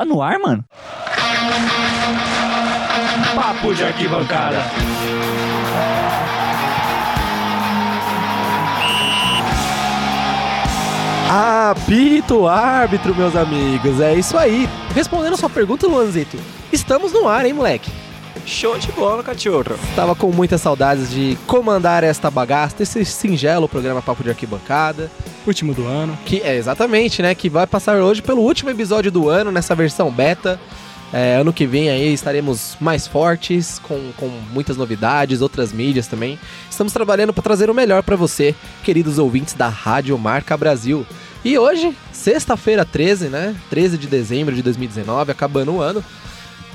Tá no ar, mano? Papo de arquibancada. Apito árbitro, meus amigos. É isso aí. Respondendo a sua pergunta, Luanzito, estamos no ar, hein, moleque? Show de bola, cachorro. Tava com muitas saudades de comandar esta bagaça, esse singelo programa Papo de Arquibancada. Último do ano. Que é exatamente, né? Que vai passar hoje pelo último episódio do ano, nessa versão beta. É, ano que vem aí estaremos mais fortes, com, com muitas novidades, outras mídias também. Estamos trabalhando para trazer o melhor para você, queridos ouvintes da Rádio Marca Brasil. E hoje, sexta-feira 13, né? 13 de dezembro de 2019, acabando o ano.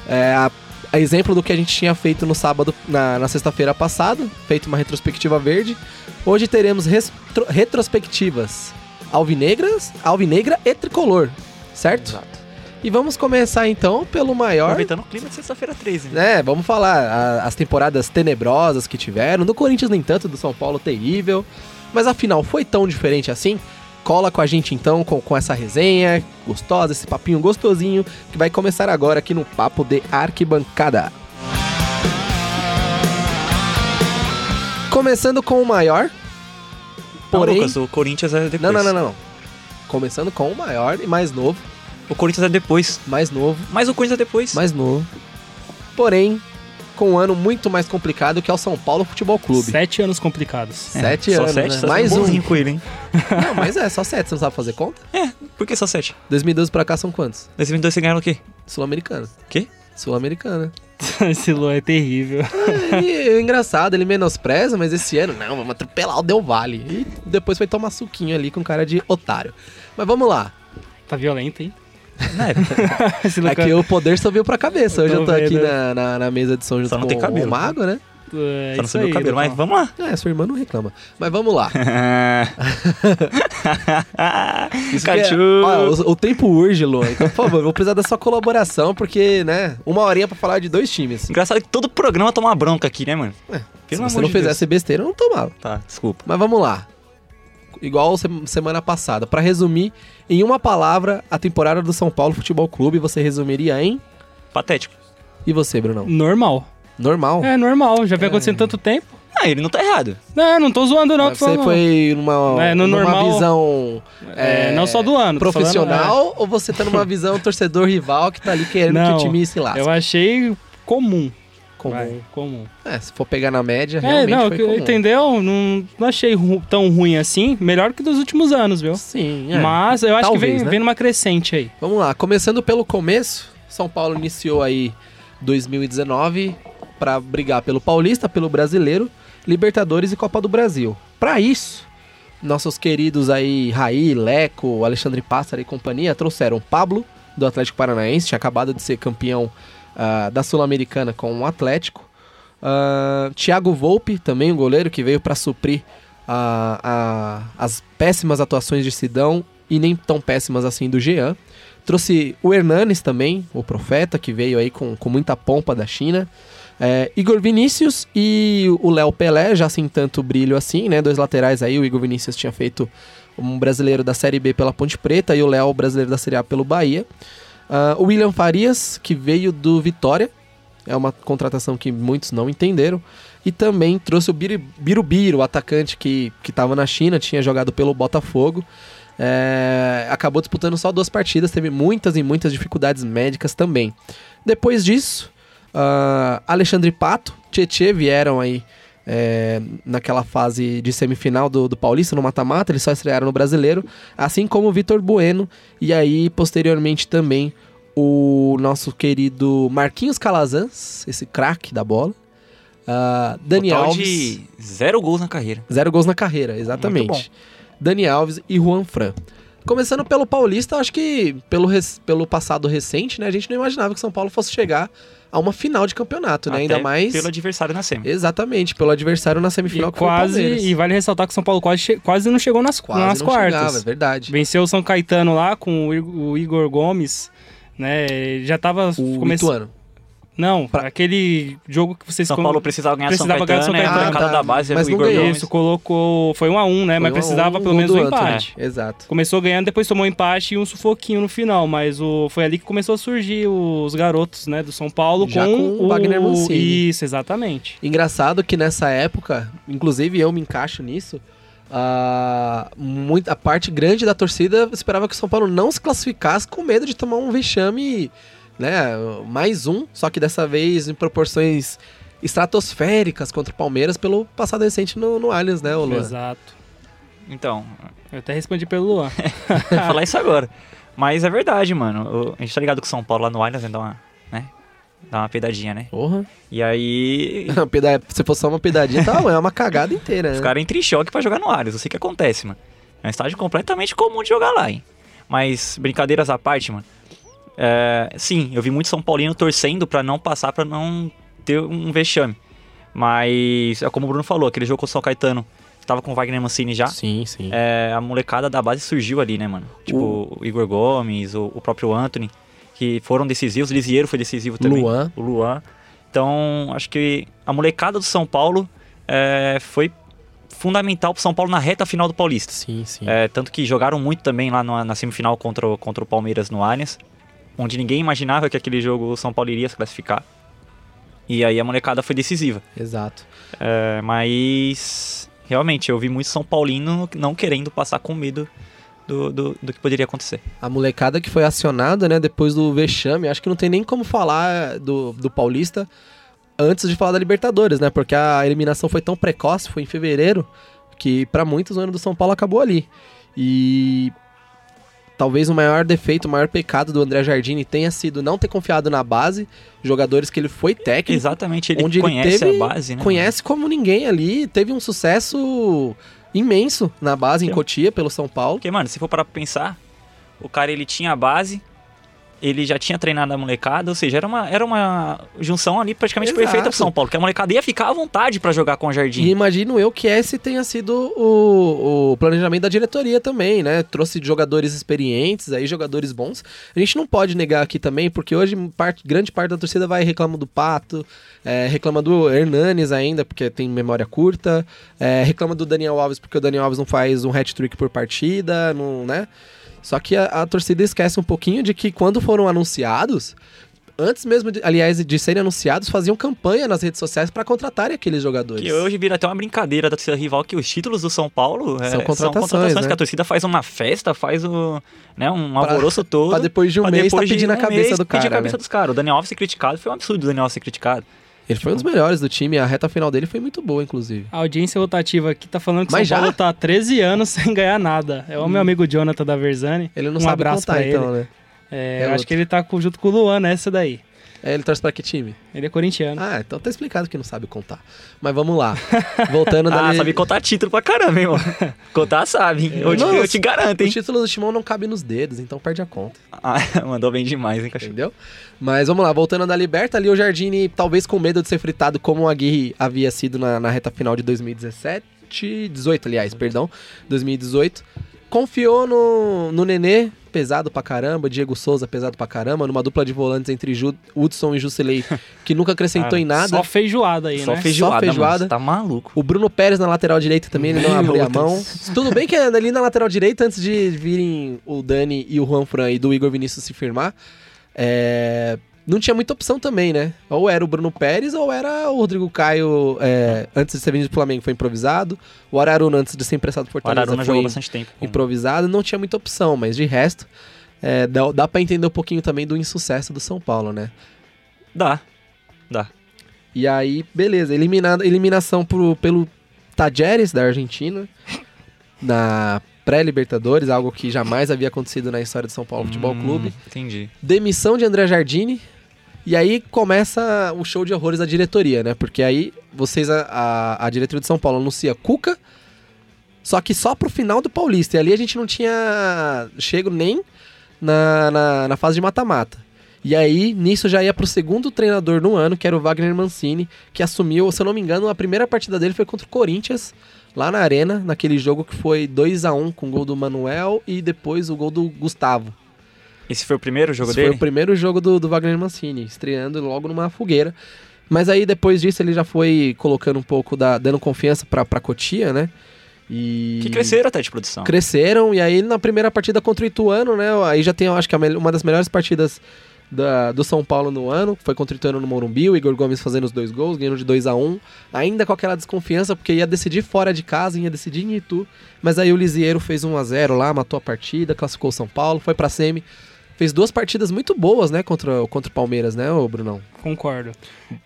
É, a, a exemplo do que a gente tinha feito no sábado, na, na sexta-feira passada, feito uma retrospectiva verde. Hoje teremos retro, retrospectivas alvinegras, alvinegra e tricolor, certo? Exato. E vamos começar então pelo maior. Aproveitando o clima de sexta-feira 13, né? É, vamos falar a- as temporadas tenebrosas que tiveram. Do Corinthians, nem tanto, do São Paulo, terrível. Mas afinal, foi tão diferente assim? Cola com a gente então com, com essa resenha gostosa, esse papinho gostosinho que vai começar agora aqui no Papo de Arquibancada. Começando com o maior. Não, Porém. Lucas, o Corinthians é depois. não, não, não, não, não. Começando com o maior e mais novo. O Corinthians é depois. Mais novo. Mas o Corinthians é depois. mais novo. Porém, com um ano muito mais complicado que é o São Paulo Futebol Clube. Sete anos complicados. Sete só anos, sete, né? Mais um. bonzinho com ele, hein? Não, mas é, só sete, você não sabe fazer conta? Por que só sete? 2012 pra cá são quantos? 2022 você ganharam o quê? Sul-Americana. Quê? Sul-Americana. Esse Luan é terrível. E é engraçado, ele menospreza, mas esse ano, não, vamos atropelar o Del Valle. E depois foi tomar suquinho ali com cara de otário. Mas vamos lá. Tá violento, hein? É, Luan Aqui o poder subiu pra cabeça. Hoje Eu eu tô tô aqui na, na, na mesa de som junto Só não tem cabelo. o Mago, né? é só não isso subiu o cabelo. Mas vamos lá. É, sua irmã não reclama. Mas vamos lá. Isso que é-. Olha, o, o tempo urge, Luan. Então, por favor, eu vou precisar da sua colaboração, porque, né, uma horinha pra falar de dois times. Engraçado que todo programa toma bronca aqui, né, mano? É, Se você não de Deus. fizesse besteira, eu não tomava. Tá, desculpa. Mas vamos lá. Igual se- semana passada. Pra resumir, em uma palavra, a temporada do São Paulo Futebol Clube, você resumiria em... Patético. E você, Brunão? Normal. Normal? É, normal. Já vem acontecendo tanto tempo. Ah, ele não tá errado. Não, não tô zoando, não. Mas tô você falando. foi numa, É, no numa normal- visão... É, não só do ano. tô falando, Profissional ou você tá numa visão torcedor rival que tá ali querendo Não, que o time se é, lasque? Eu achei comum. Comum. Vai, comum. É, se for pegar na média, É, realmente não, foi que- comum. entendeu? Não, não achei ru- tão ruim assim. Melhor que dos últimos anos, viu? Sim, é. Mas eu acho Talvez, que vem, né? vem numa crescente aí. Vamos lá, começando pelo começo, São Paulo iniciou aí 2019 para brigar pelo Paulista, pelo Brasileiro, Libertadores e Copa do Brasil. Para isso, nossos queridos aí Raí, Leco, Alexandre Pássaro e companhia trouxeram Pablo do Atlético Paranaense, tinha acabado de ser campeão ah, da Sul-Americana com o Atlético. Ah, Thiago Volpe, também um goleiro que veio para suprir a- as péssimas atuações de Sidão e nem tão péssimas assim do Jean. Trouxe o Hernanes também, o profeta, que veio aí com, com muita pompa da China. É, Igor Vinícius e o Léo Pelé, já sem tanto brilho assim, né? Dois laterais aí, o Igor Vinícius tinha feito um brasileiro da Série B pela Ponte Preta e o Léo, brasileiro da Série A pelo Bahia. O William Farias, que veio do Vitória, é uma contratação que muitos não entenderam. E também trouxe o Birubiru, o atacante que estava na China, tinha jogado pelo Botafogo. É, acabou disputando só duas partidas, teve muitas e muitas dificuldades médicas também. Depois disso, ah, Alexandre Pato, Tietê vieram aí é, naquela fase de semifinal do, do Paulista, no mata-mata, eles só estrearam no Brasileiro, assim como o Vitor Bueno, e aí posteriormente também o nosso querido Marquinhos Calazans, esse craque da bola. Ah, Dani Total Alves. de zero gols na carreira. Zero gols na carreira, exatamente. Dani Alves e Juan Fran. Começando pelo Paulista, acho que pelo, pelo passado recente, né? A gente não imaginava que São Paulo fosse chegar a uma final de campeonato, né? Ainda Até mais. Pelo adversário na semi. Exatamente, pelo adversário na semifinal E que foi o quase, Palmeiras. e vale ressaltar que o São Paulo quase, quase não chegou nas, Quase nas não quartas. chegava, é verdade. Venceu o São Caetano lá com o, o Igor Gomes, né? Já tava O começando. Não, Pra- aquele jogo que vocês... São Paulo precisava ganhar precisava São ganhar Caetano, São e a Caetano. Ah, tá. da base era Mas não Igor ganhou. Isso, colocou... Foi um a um, né? Foi Mas um precisava um, pelo um menos um empate. Exato. Começou ganhando, depois tomou um empate e um sufoquinho no final, mas o, foi ali que começou a surgir os garotos, né, do São Paulo Já com, com o Wagner Mancini. Isso, exatamente. Engraçado que nessa época, inclusive eu me encaixo nisso, a, muito, a parte grande da torcida esperava que o São Paulo não se classificasse com medo de tomar um vexame, né? Mais um, só que dessa vez em proporções estratosféricas contra o Palmeiras pelo passado recente no, no Allianz, né, ô Luan? Exato. Então, Eu até respondi pelo Luan. vou falar isso agora. Mas é verdade, mano. A gente tá ligado que o São Paulo lá no Allianz né, dá uma, né? Dá uma peidadinha, né? Porra. E aí, Peda- Se fosse só uma pedadinha, tá, é uma cagada inteira, né? os caras entram em choque pra jogar no Allianz. Eu sei o que acontece, mano. É um estádio completamente comum de jogar lá, hein? Mas, brincadeiras à parte, mano. É, sim, eu vi muito São Paulino torcendo pra não passar, pra não ter um vexame. Mas, é como o Bruno falou, aquele jogo com o São Caetano, tava com o Wagner Mancini já. Sim, sim. É, a molecada da base surgiu ali, né, mano? Tipo, o Igor Gomes, o, o próprio Anthony, que foram decisivos. O Lisieiro foi decisivo também. Luan. O Luan. Então, acho que a molecada do São Paulo é, foi fundamental pro São Paulo na reta final do Paulista. Sim, sim. É, tanto que jogaram muito também lá na, na semifinal contra, o- contra o Palmeiras no Allianz, onde ninguém imaginava que aquele jogo o São Paulo iria se classificar. E aí a molecada foi decisiva. Exato. É, mas realmente eu vi muito São Paulino não querendo passar com medo do, do, do que poderia acontecer. A molecada que foi acionada, né, depois do vexame, acho que não tem nem como falar do, do Paulista antes de falar da Libertadores, né? Porque a eliminação foi tão precoce, foi em fevereiro, que pra muitos o ano do São Paulo acabou ali. E talvez o maior defeito, o maior pecado do André Jardini tenha sido não ter confiado na base, jogadores que ele foi técnico, Exatamente, ele onde ele conhece teve- a base, né? conhece como ninguém ali, teve um sucesso imenso na base em. Cotia pelo São Paulo. Porque, mano, se for parar pra pensar, o cara ele tinha a base, ele já tinha treinado a molecada, ou seja, era uma, era uma junção ali praticamente Exato. perfeita pro São Paulo, que a molecada ia ficar à vontade pra jogar com o Jardim. E imagino eu que esse tenha sido o, o planejamento da diretoria também, né? Trouxe jogadores experientes, aí jogadores bons. A gente não pode negar aqui também, porque hoje parte, grande parte da torcida vai reclama do Pato, é, reclama do Hernanes ainda, porque tem memória curta, é, reclama do Daniel Alves, porque o Daniel Alves não faz um hat-trick por partida, não, né? Só que a, a torcida esquece um pouquinho de que quando foram anunciados, antes mesmo, de, aliás, de serem anunciados, faziam campanha nas redes sociais para contratarem aqueles jogadores. Que hoje vira até uma brincadeira da torcida rival que os títulos do São Paulo é, São contratações, né? que a torcida faz uma festa, faz o, né, um Pra- alvoroço todo. Pra depois de um mês tá depois de pedindo a um cabeça mês do pedir cara. a cabeça né? dos caras. O Daniel Alves ser criticado foi um absurdo o Daniel Alves ser criticado. Ele foi um dos melhores do time, a reta final dele foi muito boa, inclusive. A audiência rotativa aqui tá falando que Mas São já? Paulo tá há 13 anos sem ganhar nada. É o meu amigo Jonathan da Verzani. Ele não um sabe abraço contar, pra então, ele. né? É, É eu acho outro. que ele tá junto com o Luan nessa daí. É, ele torce pra que time? Ele é corintiano. Ah, então tá explicado que não sabe contar. Mas vamos lá. Voltando Ah, dali... sabe contar título pra caramba, hein, mano. contar sabe. hein? Eu, te, Nossa, eu te garanto, O hein. título do Timão não cabe nos dedos, então perde a conta, Ah, mandou bem demais, hein, cachorro. entendeu? Mas vamos lá, voltando da Liberta, ali o Jardine, talvez com medo de ser fritado como o Aguirre havia sido na, na reta final de 2017, 18, aliás, perdão, 2018. Confiou no, no Nenê, pesado pra caramba, Diego Souza, pesado pra caramba, numa dupla de volantes entre Ju, Hudson e Jusilei, que nunca acrescentou Cara, em nada. Só feijoada aí, Só né? feijoada, feijoada. mano. Tá maluco. O Bruno Pérez na lateral direita também, ele não abriu a mão. Tudo bem que ali na lateral direita, antes de virem o Dani e o Juan Fran e do Igor Vinícius se firmar, é, não tinha muita opção também, né? Ou era o Bruno Pérez ou era o Rodrigo Caio, é, antes de ser vendido do Flamengo, foi improvisado. O Araruna, antes de ser emprestado do O Fortaleza, Araruna foi jogou bastante tempo. improvisado. Não tinha muita opção, mas de resto, é, dá, dá pra entender um pouquinho também do insucesso do São Paulo, né? Dá. Dá. E aí, beleza, eliminada, eliminação pro, pelo Tajeres da Argentina na pré-Libertadores, algo que jamais havia acontecido na história do São Paulo Futebol Hum, Clube. Entendi. Demissão de André Jardine. E aí começa o show de horrores da diretoria, né? Porque aí vocês, a, a, a diretoria de São Paulo anuncia Cuca, só que só pro final do Paulista. E ali a gente não tinha chego nem na, na, na fase de mata-mata. E aí, nisso já ia pro segundo treinador no ano, que era o Wagner Mancini, que assumiu, se eu não me engano, a primeira partida dele foi contra o Corinthians, lá na Arena, naquele jogo que foi 2 a 1 com o gol do Manuel e depois o gol do Gustavo. Esse foi o primeiro jogo Esse dele? foi o primeiro jogo do, do Wagner Mancini, estreando logo numa fogueira. Mas aí depois disso ele já foi colocando um pouco da. dando confiança pra, pra Cotia, né? E. Que cresceram até de produção. Cresceram, e aí na primeira partida contra o Ituano, né? Aí já tem, eu acho que uma das melhores partidas da- do São Paulo no ano. Foi contra o Ituano no Morumbi, o Igor Gomes fazendo os dois gols, ganhando de 2 a 1 Ainda com aquela desconfiança, porque ia decidir fora de casa, ia decidir em Itu. Mas aí o Lisieiro fez 1 a 0 lá, matou a partida, classificou o São Paulo, foi pra semi. Fez duas partidas muito boas, né, contra, contra o Palmeiras, né, Brunão? Concordo.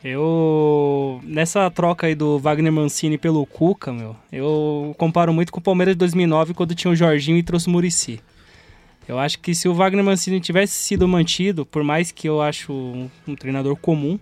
Eu. Nessa troca aí do Wagner Mancini pelo Cuca, meu, eu comparo muito com o Palmeiras de 2009, quando tinha o Jorginho e trouxe o Murici. Eu acho que se o Wagner Mancini tivesse sido mantido, por mais que eu acho um, um treinador comum,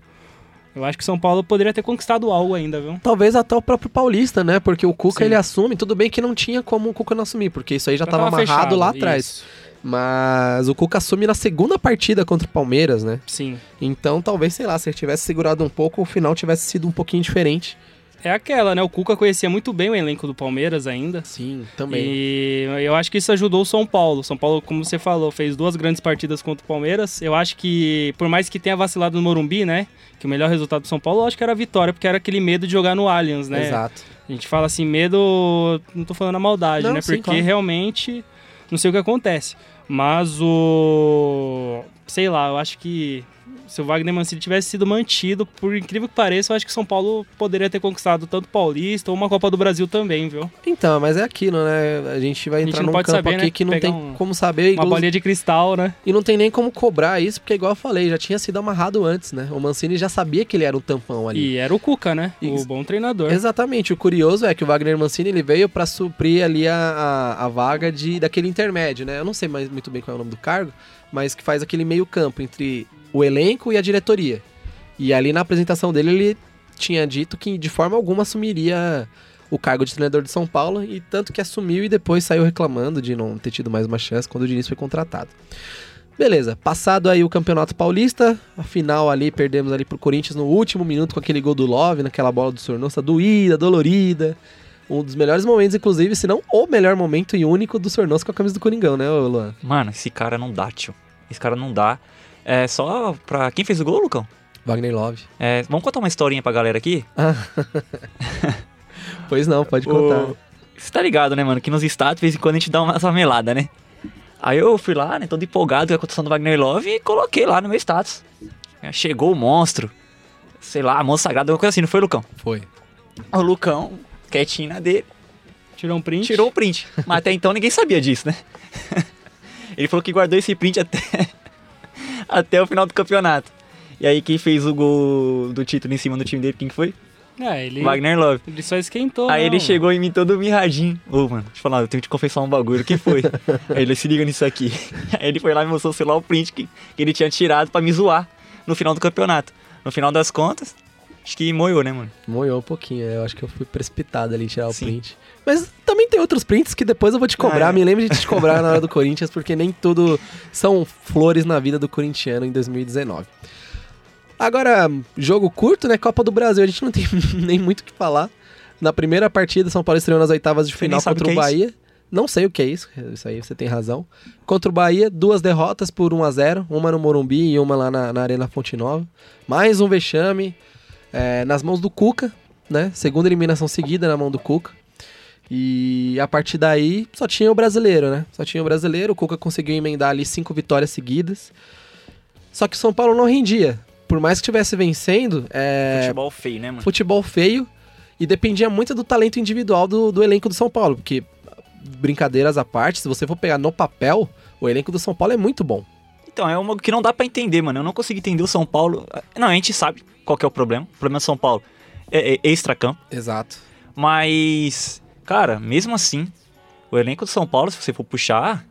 eu acho que São Paulo poderia ter conquistado algo ainda, viu? Talvez até o próprio Paulista, né? Porque o Cuca Sim. ele assume, tudo bem que não tinha como o Cuca não assumir, porque isso aí já, Já tava, tava amarrado fechado, lá atrás. isso. Mas o Cuca assume na segunda partida contra o Palmeiras, né? Sim. Então talvez, sei lá, se ele tivesse segurado um pouco, o final tivesse sido um pouquinho diferente. É aquela, né? O Cuca conhecia muito bem o elenco do Palmeiras ainda. Sim, também. E eu acho que isso ajudou o São Paulo. São Paulo, como você falou, fez duas grandes partidas contra o Palmeiras. Eu acho que, por mais que tenha vacilado no Morumbi, né? Que o melhor resultado do São Paulo, eu acho que era a vitória, porque era aquele medo de jogar no Allianz, né? Exato. A gente fala assim, medo, não tô falando a maldade, Não, né? sim, Porque claro. realmente não sei o que acontece. Mas o. Sei lá, eu acho que se o Wagner Mancini tivesse sido mantido, por incrível que pareça, eu acho que São Paulo poderia ter conquistado tanto o Paulista ou uma Copa do Brasil também, viu? Então, mas é aquilo, né? A gente vai gente entrar não num campo saber, aqui né? que não Pegar tem um- como saber. Uma bolinha de cristal, né? E não tem nem como cobrar isso, porque igual eu falei, já tinha sido amarrado antes, né? O Mancini já sabia que ele era um tampão ali. E era o Cuca, né? Isso. O bom treinador. Exatamente. O curioso é que o Wagner Mancini ele veio pra suprir ali a, a, a vaga de daquele intermédio, né? Eu não sei mais muito bem qual é o nome do cargo, mas que faz aquele meio campo entre o elenco e a diretoria. E ali na apresentação dele ele tinha dito que de forma alguma assumiria o cargo de treinador de São Paulo e tanto que assumiu e depois saiu reclamando de não ter tido mais uma chance quando o Diniz foi contratado. Beleza, passado aí o Campeonato Paulista, a final ali, perdemos ali pro Corinthians no último minuto com aquele gol do Love, naquela bola do Sornosa, doída, dolorida. Um dos melhores momentos, inclusive, se não o melhor momento e único do Sornosa com a camisa do Coringão, né, Luan? Mano, esse cara não dá, tio. Esse cara não dá. É só pra. Quem fez o gol, Lucão? Wagner Love. É, vamos contar uma historinha pra galera aqui? Pois não, pode contar. O- Você tá ligado, né, mano? Que nos status, de vez em quando a gente dá uma melada, né? Aí eu fui lá, né, todo empolgado com a condição do Wagner Love e coloquei lá no meu status. É, Chegou o monstro. Sei lá, monstro sagrado, alguma coisa assim, não foi, Lucão? Foi. O Lucão, quietinho na dele, Tirou um print. tirou o print. Mas até então ninguém sabia disso, né? Ele falou que guardou esse print até, até o final do campeonato. E aí quem fez o gol do título em cima do time dele, quem que foi? É, ele, Wagner Love. ele só esquentou. Aí né, ele mano? chegou em mim todo mirradinho. Ô, mano, deixa eu falar, eu tenho que te confessar um bagulho. O que foi? Aí ele se liga nisso aqui. Aí ele foi lá e mostrou, sei lá, o print que, que ele tinha tirado pra me zoar no final do campeonato. No final das contas, acho que moiou, né, mano? Moiou um pouquinho, eu acho que eu fui precipitado ali em tirar Sim. o print. Mas também tem outros prints que depois eu vou te cobrar. Ah, é. Me lembro de te cobrar na hora do Corinthians, porque nem tudo são flores na vida do corintiano em 2019. Agora, jogo curto, né? Copa do Brasil, a gente não tem nem muito o que falar. Na primeira partida, São Paulo estreou nas oitavas de Você final contra o é Bahia. Não sei o que é isso, isso aí você tem razão. Contra o Bahia, duas derrotas por 1 a 0 uma no Morumbi e uma lá na, na Arena Fonte Nova. Mais um vexame é, nas mãos do Cuca, né? Segunda eliminação seguida na mão do Cuca. E a partir daí só tinha o brasileiro, né? Só tinha o brasileiro, o Cuca conseguiu emendar ali cinco vitórias seguidas. Só que o São Paulo não rendia. Por mais que estivesse vencendo, é, Futebol feio, né, mano? futebol feio e dependia muito do talento individual do, do elenco do São Paulo, porque brincadeiras à parte, se você for pegar no papel, o elenco do São Paulo é muito bom. Então, é uma que não dá pra entender, mano. Eu não consigo entender o São Paulo. Não, a gente sabe qual é o problema. O problema do São Paulo é, é extra-campo. Exato. Mas, cara, mesmo assim, o elenco do São Paulo, se você for puxar,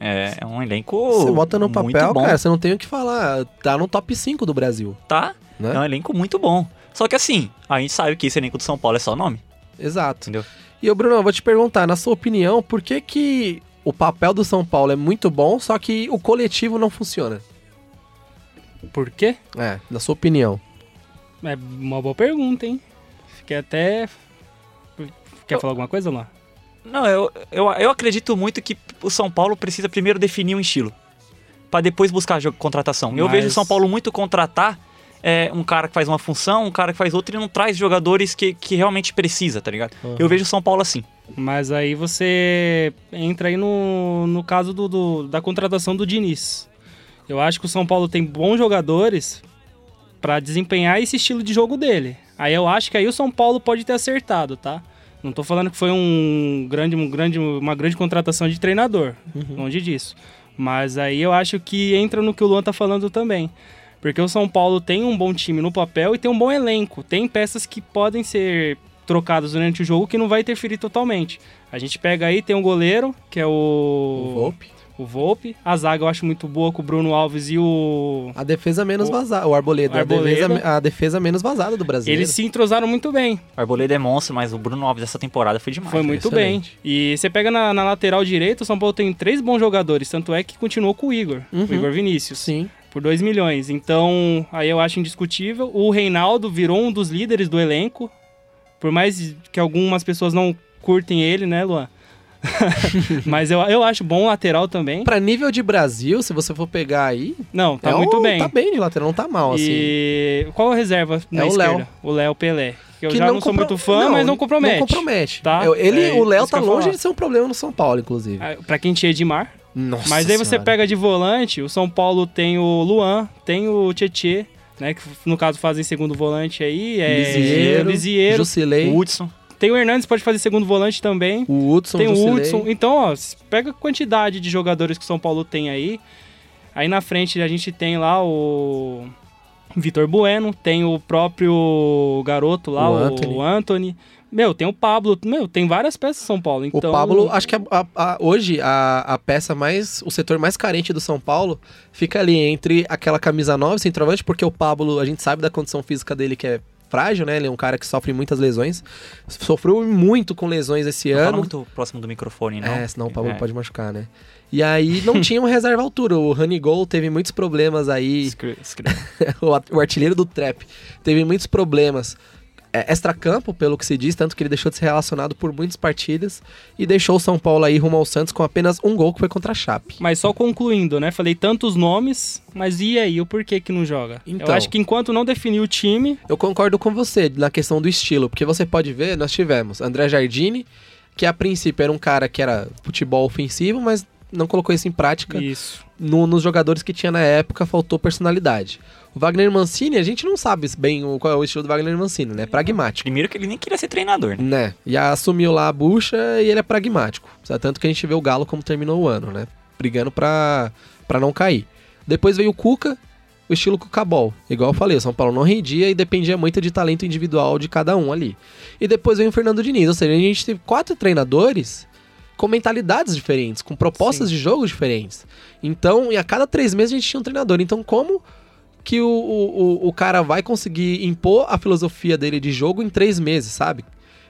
é, é um elenco. Você bota no muito papel, bom, cara, você não tem o que falar. Tá no top 5 do Brasil, Tá? né? É um elenco muito bom. Só que assim, a gente sabe que esse elenco do São Paulo é só nome, Exato. entendeu? E o Bruno, eu vou te perguntar, na sua opinião, por que que o papel do São Paulo é muito bom, só que o coletivo não funciona? Por quê? É, na sua opinião. É uma boa pergunta, hein? Fiquei até. Quer falar alguma coisa lá? Não, eu, eu, eu acredito muito que o São Paulo precisa primeiro definir um estilo. pra depois buscar jogo, contratação. Eu Mas- vejo o São Paulo muito contratar é, um cara que faz uma função, um cara que faz outra e não traz jogadores que, que realmente precisa, tá ligado? Eu vejo o São Paulo assim. Mas aí você entra aí no, no caso do, do- da contratação do Diniz. Eu acho que o São Paulo tem bons jogadores pra desempenhar esse estilo de jogo dele. Aí eu acho que aí o São Paulo pode ter acertado, tá? Não tô falando que foi um grande, um grande, uma grande contratação de treinador, longe disso. Mas aí eu acho que entra no que o Luan tá falando também. Porque o São Paulo tem um bom time no papel e tem um bom elenco. Tem peças que podem ser trocadas durante o jogo que não vai interferir totalmente. A gente pega aí, tem um goleiro, que é o. O Volpe. O Volpe. A zaga eu acho muito boa com o Bruno Alves e o. A defesa menos O- vazada. O Arboleda. Arboleda. A, defesa, a defesa menos vazada do Brasil. Eles se entrosaram muito bem. O Arboleda é monstro, mas o Bruno Alves dessa temporada foi demais. Foi muito bem. E você pega na, na lateral direita, o São Paulo tem três bons jogadores. Tanto é que continuou com o Igor. Uhum. O Igor Vinícius. Sim. Por 2 milhões. Então, aí eu acho indiscutível. O Reinaldo virou um dos líderes do elenco. Por mais que algumas pessoas não curtem ele, né, Luan? Mas eu, eu acho bom lateral também. Pra nível de Brasil, se você for pegar aí. Não, tá é muito um- bem. Tá bem de lateral, não tá mal, assim. E qual a reserva na É o esquerda? Léo. O Léo Pelé. Que eu Que já não, sou compro- muito fã, mas não compromete. Não compromete. Tá? Eu- ele, É o Léo tá longe falar. de ser um problema no São Paulo, inclusive. Ah, Pra quem tinha Edmar. Nossa Mas aí você Senhora. pega de volante, o São Paulo tem o Luan, tem o Tietê, né? Que no caso fazem segundo volante aí. É Lisieiro, Lisieiro. Jusilei, O Hudson. Tem o Hernandes, pode fazer segundo volante também. o Hudson, tem o Jusilei. Hudson. Então, ó, pega a quantidade de jogadores que o São Paulo tem aí. Aí na frente a gente tem lá o Vitor Bueno, tem o próprio garoto lá, O o Anthony. Anthony. Meu, tem o Pablo. Meu, tem várias peças em São Paulo. O Então, Pablo, acho que a- a- a- hoje a, a peça mais. O setor mais carente do São Paulo fica ali entre aquela camisa 9, centroavante, porque o Pablo, a gente sabe da condição física dele que é frágil, né? Ele é um cara que sofre muitas lesões. Sofreu muito com lesões esse Não fala ano. muito próximo do microfone, não. É, senão o Pablo É. pode machucar, né? E aí não tinha um reserva à altura. O Gol teve muitos problemas aí. O, o artilheiro do Trap teve muitos problemas é, extracampo, pelo que se diz, tanto que ele deixou de ser relacionado por muitas partidas e deixou o São Paulo aí rumo ao Santos com apenas um gol que foi contra a Chape. Mas só concluindo, né? Falei tantos nomes, mas e aí? O porquê que não joga? Então. Eu acho que enquanto não definir o time, Eu concordo com você na questão do estilo, porque você pode ver, nós tivemos André Jardine, que a princípio era um cara que era futebol ofensivo, mas não colocou isso em prática. isso. No- nos jogadores que tinha na época faltou personalidade. O Wagner Mancini, a gente não sabe bem o- qual é o estilo do Wagner Mancini, né? Pragmático. Primeiro que ele nem queria ser treinador, né? Né? E assumiu lá a bucha e ele é pragmático. Tanto que a gente vê o Galo como terminou o ano, né? Brigando pra, pra não cair. Depois veio o Cuca, o estilo Cucabol. Igual eu falei, o São Paulo não rendia e dependia muito de talento individual de cada um ali. E depois veio o Fernando Diniz. Ou seja, a gente teve quatro treinadores com mentalidades diferentes, com propostas de jogo diferentes. Então, e a cada três meses a gente tinha um treinador. Então, como que o, o, o- cara vai conseguir impor a filosofia dele de jogo em três meses, sabe?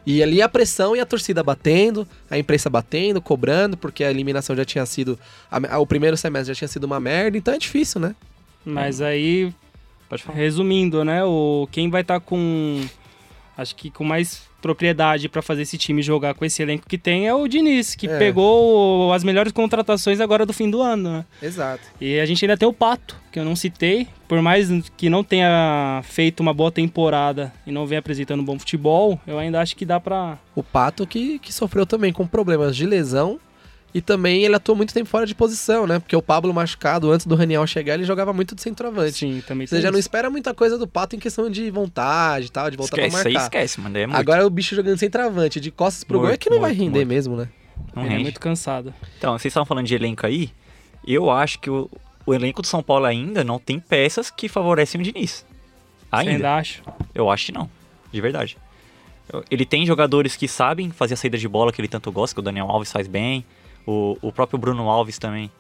E ali a pressão e a torcida batendo, a imprensa batendo, cobrando, porque a eliminação já tinha sido. a- o primeiro semestre já tinha sido uma merda, então é difícil, né? Mas aí, resumindo, né? O, quem vai estar com. Acho que com mais propriedade pra fazer esse time jogar com esse elenco que tem é o Diniz, que É. pegou as melhores contratações agora do fim do ano, né? Exato. E a gente ainda tem o Pato, que eu não citei. Por mais que não tenha feito uma boa temporada e não venha apresentando bom futebol, eu ainda acho que dá pra. O Pato que, que sofreu também com problemas de lesão e também ele atuou muito tempo fora de posição, né? Porque o Pablo machucado, antes do Raniel chegar, ele jogava muito de centroavante. Sim, também Você já não isso. espera muita coisa do Pato em questão de vontade e tal, de voltar Esquece, pra isso aí marcar. esquece, mano. É muito. Agora o bicho jogando centroavante, de costas pro gol, é que não vai morto, render morto. mesmo, né? não Ele é muito cansado. Então, vocês estavam falando de elenco aí. Eu acho que o, o elenco do São Paulo ainda não tem peças que favorecem o Diniz. Você Ainda. ainda acha? Eu acho que não. De verdade. Ele tem jogadores que sabem fazer a saída de bola que ele tanto gosta, que o Daniel Alves faz bem. O, o próprio Bruno Alves também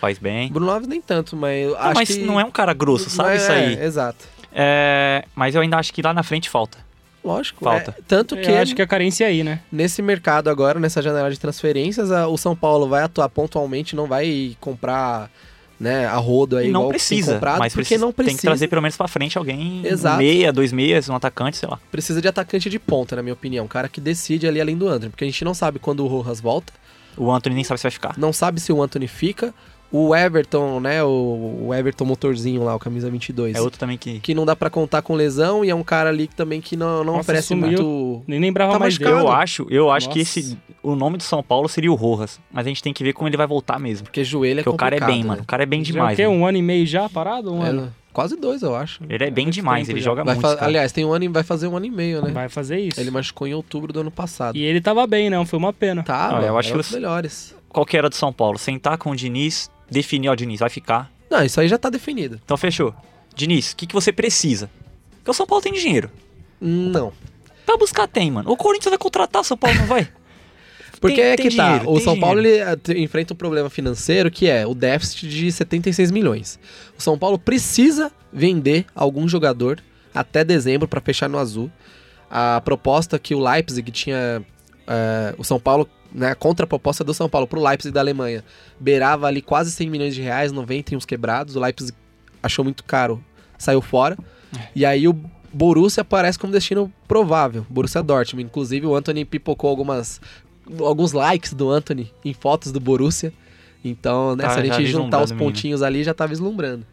faz bem. Bruno Alves nem tanto, mas eu Não, acho mas que... não é um cara grosso, sabe é- isso aí? É, exato. É, mas eu ainda acho que lá na frente falta. Lógico. Falta. é. tanto que Eu acho que a carência é aí, né? nesse mercado agora, nessa janela de transferências, a- o São Paulo vai atuar pontualmente, não vai comprar né, a rodo aí E não precisa, comprado, mas porque precisa, não precisa. tem que trazer pelo menos pra frente alguém, Exato. meia, dois meias, um atacante, sei lá. Precisa de atacante de ponta, na minha opinião. Um cara que decide ali além do Anthony, porque a gente não sabe quando o Rojas volta, O Anthony nem sabe se vai ficar. não sabe se o Anthony fica. O Everton, né? O, o Everton motorzinho lá, o camisa 22. É outro também que. Que não dá pra contar com lesão e é um cara ali que também que não, não Nossa, oferece sumiu. muito. Nem lembrava Tá mais machucado. dele. Eu acho, eu acho que esse. O nome do São Paulo seria o Rojas. Mas a gente tem que ver como ele vai voltar mesmo. Porque joelho é Porque o cara é bem, né? mano. O cara é bem Já demais. o quê? mano. Um ano e meio já parado? Um É, ano? Quase dois, eu acho. Ele é bem muito demais, tempo ele já. joga Vai muito. cara. Aliás, tem um ano e vai fazer um ano e meio, né? Vai fazer isso. Ele machucou em outubro do ano passado. E ele tava bem, não? Foi uma pena. Tá, Olha, eu acho é que os os- melhores. Qual que era do São Paulo? Sentar com o Diniz, definir, ó, Diniz, vai ficar. Não, isso aí já tá definido. Então fechou. Diniz, o que, que você precisa? Porque o São Paulo tem dinheiro. Não. Pra buscar tem, mano. O Corinthians vai contratar, o São Paulo não vai. Porque Tem- é que tá, dinheiro, o São Paulo dinheiro. ele eh, enfrenta um problema financeiro que é o déficit de 76 milhões. O São Paulo precisa vender algum jogador até dezembro para fechar no azul. A proposta que o Leipzig tinha eh, o São Paulo, né, a contraproposta do São Paulo pro Leipzig da Alemanha, beirava ali quase 100 milhões de reais, 90 e uns quebrados. O Leipzig achou muito caro, saiu fora. E aí o Borussia aparece como destino provável, Borussia Dortmund. Inclusive o Anthony pipocou algumas alguns likes do Anthony em fotos do Borussia. Então, né, Tá se a gente juntar os menino. pontinhos ali, já tá vislumbrando.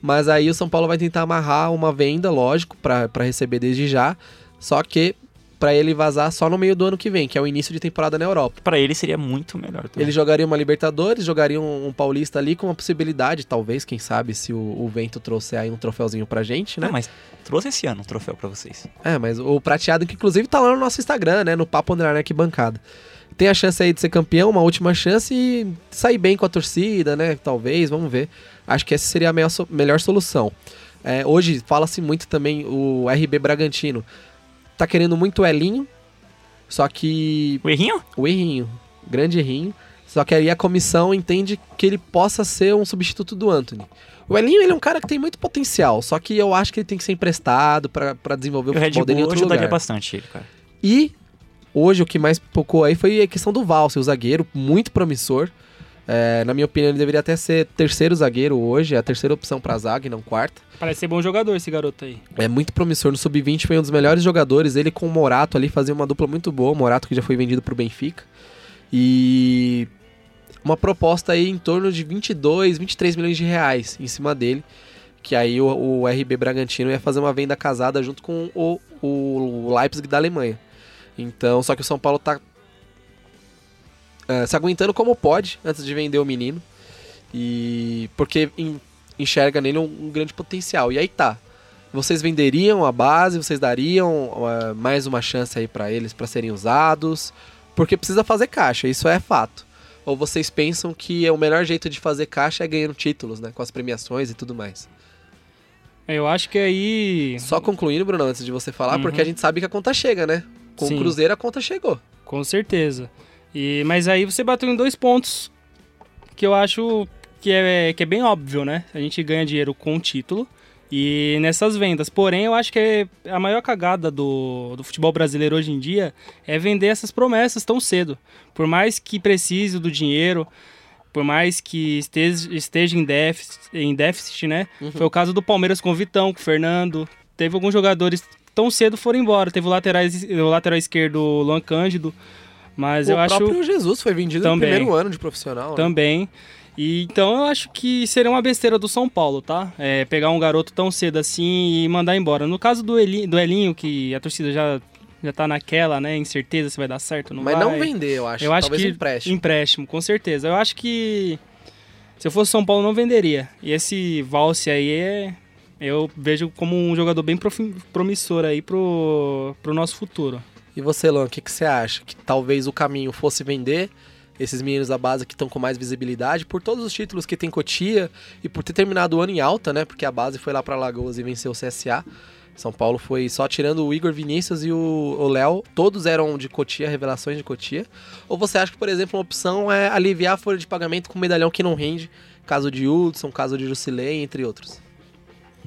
Mas aí o São Paulo vai tentar amarrar uma venda, lógico, pra pra receber desde já. Só que pra ele vazar só no meio do ano que vem, que é o início de temporada na Europa. Pra ele seria muito melhor. também. Ele jogaria uma Libertadores, jogaria um, um Paulista ali com uma possibilidade, talvez, quem sabe, se o, o vento trouxer aí um troféuzinho pra gente, né? Não, mas trouxe esse ano um troféu pra vocês. É, mas o prateado que inclusive tá lá no nosso Instagram, né? No Papo Underline Arquibancada. Tem a chance aí de ser campeão, uma última chance e sair bem com a torcida, né? Talvez, vamos ver. Acho que essa seria a melhor, so- melhor solução. É, hoje fala-se muito também o RB Bragantino. Tá querendo muito o Elinho, só que O errinho? o Errinho, grande Errinho. Só que aí a comissão entende que ele possa ser um substituto do Anthony. O Elinho, ele é um cara que tem muito potencial, só que eu acho que ele tem que ser emprestado pra pra desenvolver o O Red futebol dele em Bull outro lugar. bastante ele, cara. E hoje o que mais pocou aí foi a questão do Valse, o zagueiro, muito promissor. É, na minha opinião, ele deveria até ser terceiro zagueiro hoje, é a terceira opção pra zaga e não quarta. Parece ser bom jogador esse garoto aí. É muito promissor. No Sub-20 foi um dos melhores jogadores. Ele com o Morato ali fazia uma dupla muito boa. O Morato que já foi vendido pro Benfica. E uma proposta aí em torno de 22, 23 milhões de reais em cima dele. Que aí o, o RB Bragantino ia fazer uma venda casada junto com o, o Leipzig da Alemanha. Então, só que o São Paulo tá eh, se aguentando como pode antes de vender o menino. E porque en- enxerga nele um, um grande potencial. E aí tá. Vocês venderiam a base, vocês dariam eh, mais uma chance aí pra eles pra serem usados, porque precisa fazer caixa, isso é fato. Ou vocês pensam que é o melhor jeito de fazer caixa é ganhando títulos, né, com as premiações e tudo mais. Eu acho que aí. Só concluindo, Bruno, antes de você falar, Uhum. porque a gente sabe que a conta chega, né? Com Sim. o Cruzeiro a conta chegou. Com certeza. E, mas aí você bateu em dois pontos que eu acho que é, que é bem óbvio, né? A gente ganha dinheiro com o título e nessas vendas. Porém, eu acho que é a maior cagada do, do futebol brasileiro hoje em dia é vender essas promessas tão cedo. Por mais que precise do dinheiro, por mais que esteja, esteja em, déficit, em déficit, né? Foi o caso do Palmeiras com o Vitão, com o Fernando. Teve alguns jogadores tão cedo foram embora. Teve o lateral, o lateral esquerdo, o Luan Cândido. Mas o eu acho próprio Jesus foi vendido Também. no primeiro ano de profissional. né? também. E então eu acho que seria uma besteira do São Paulo, tá? É, pegar um garoto tão cedo assim e mandar embora. No caso do, Eli, do Elinho, que a torcida já, já tá naquela, né? Incerteza se vai dar certo ou não Mas vai. não vender, eu acho. Eu acho Talvez que empréstimo. empréstimo, com certeza. Eu acho que se eu fosse São Paulo não venderia. E esse Valse aí é eu vejo como um jogador bem promissor aí pro, pro nosso futuro. E você, Luan, o que, que você acha? Que talvez o caminho fosse vender esses meninos da base que estão com mais visibilidade por todos os títulos que tem Cotia e por ter terminado o ano em alta, né? Porque a base foi lá para Lagoas e venceu o CSA. São Paulo foi só tirando o Igor Vinícius e o Léo, todos eram de Cotia, revelações de Cotia. Ou você acha que, por exemplo, uma opção é aliviar a folha de pagamento com medalhão que não rende? Caso de Hudson, caso de Jusilei, entre outros.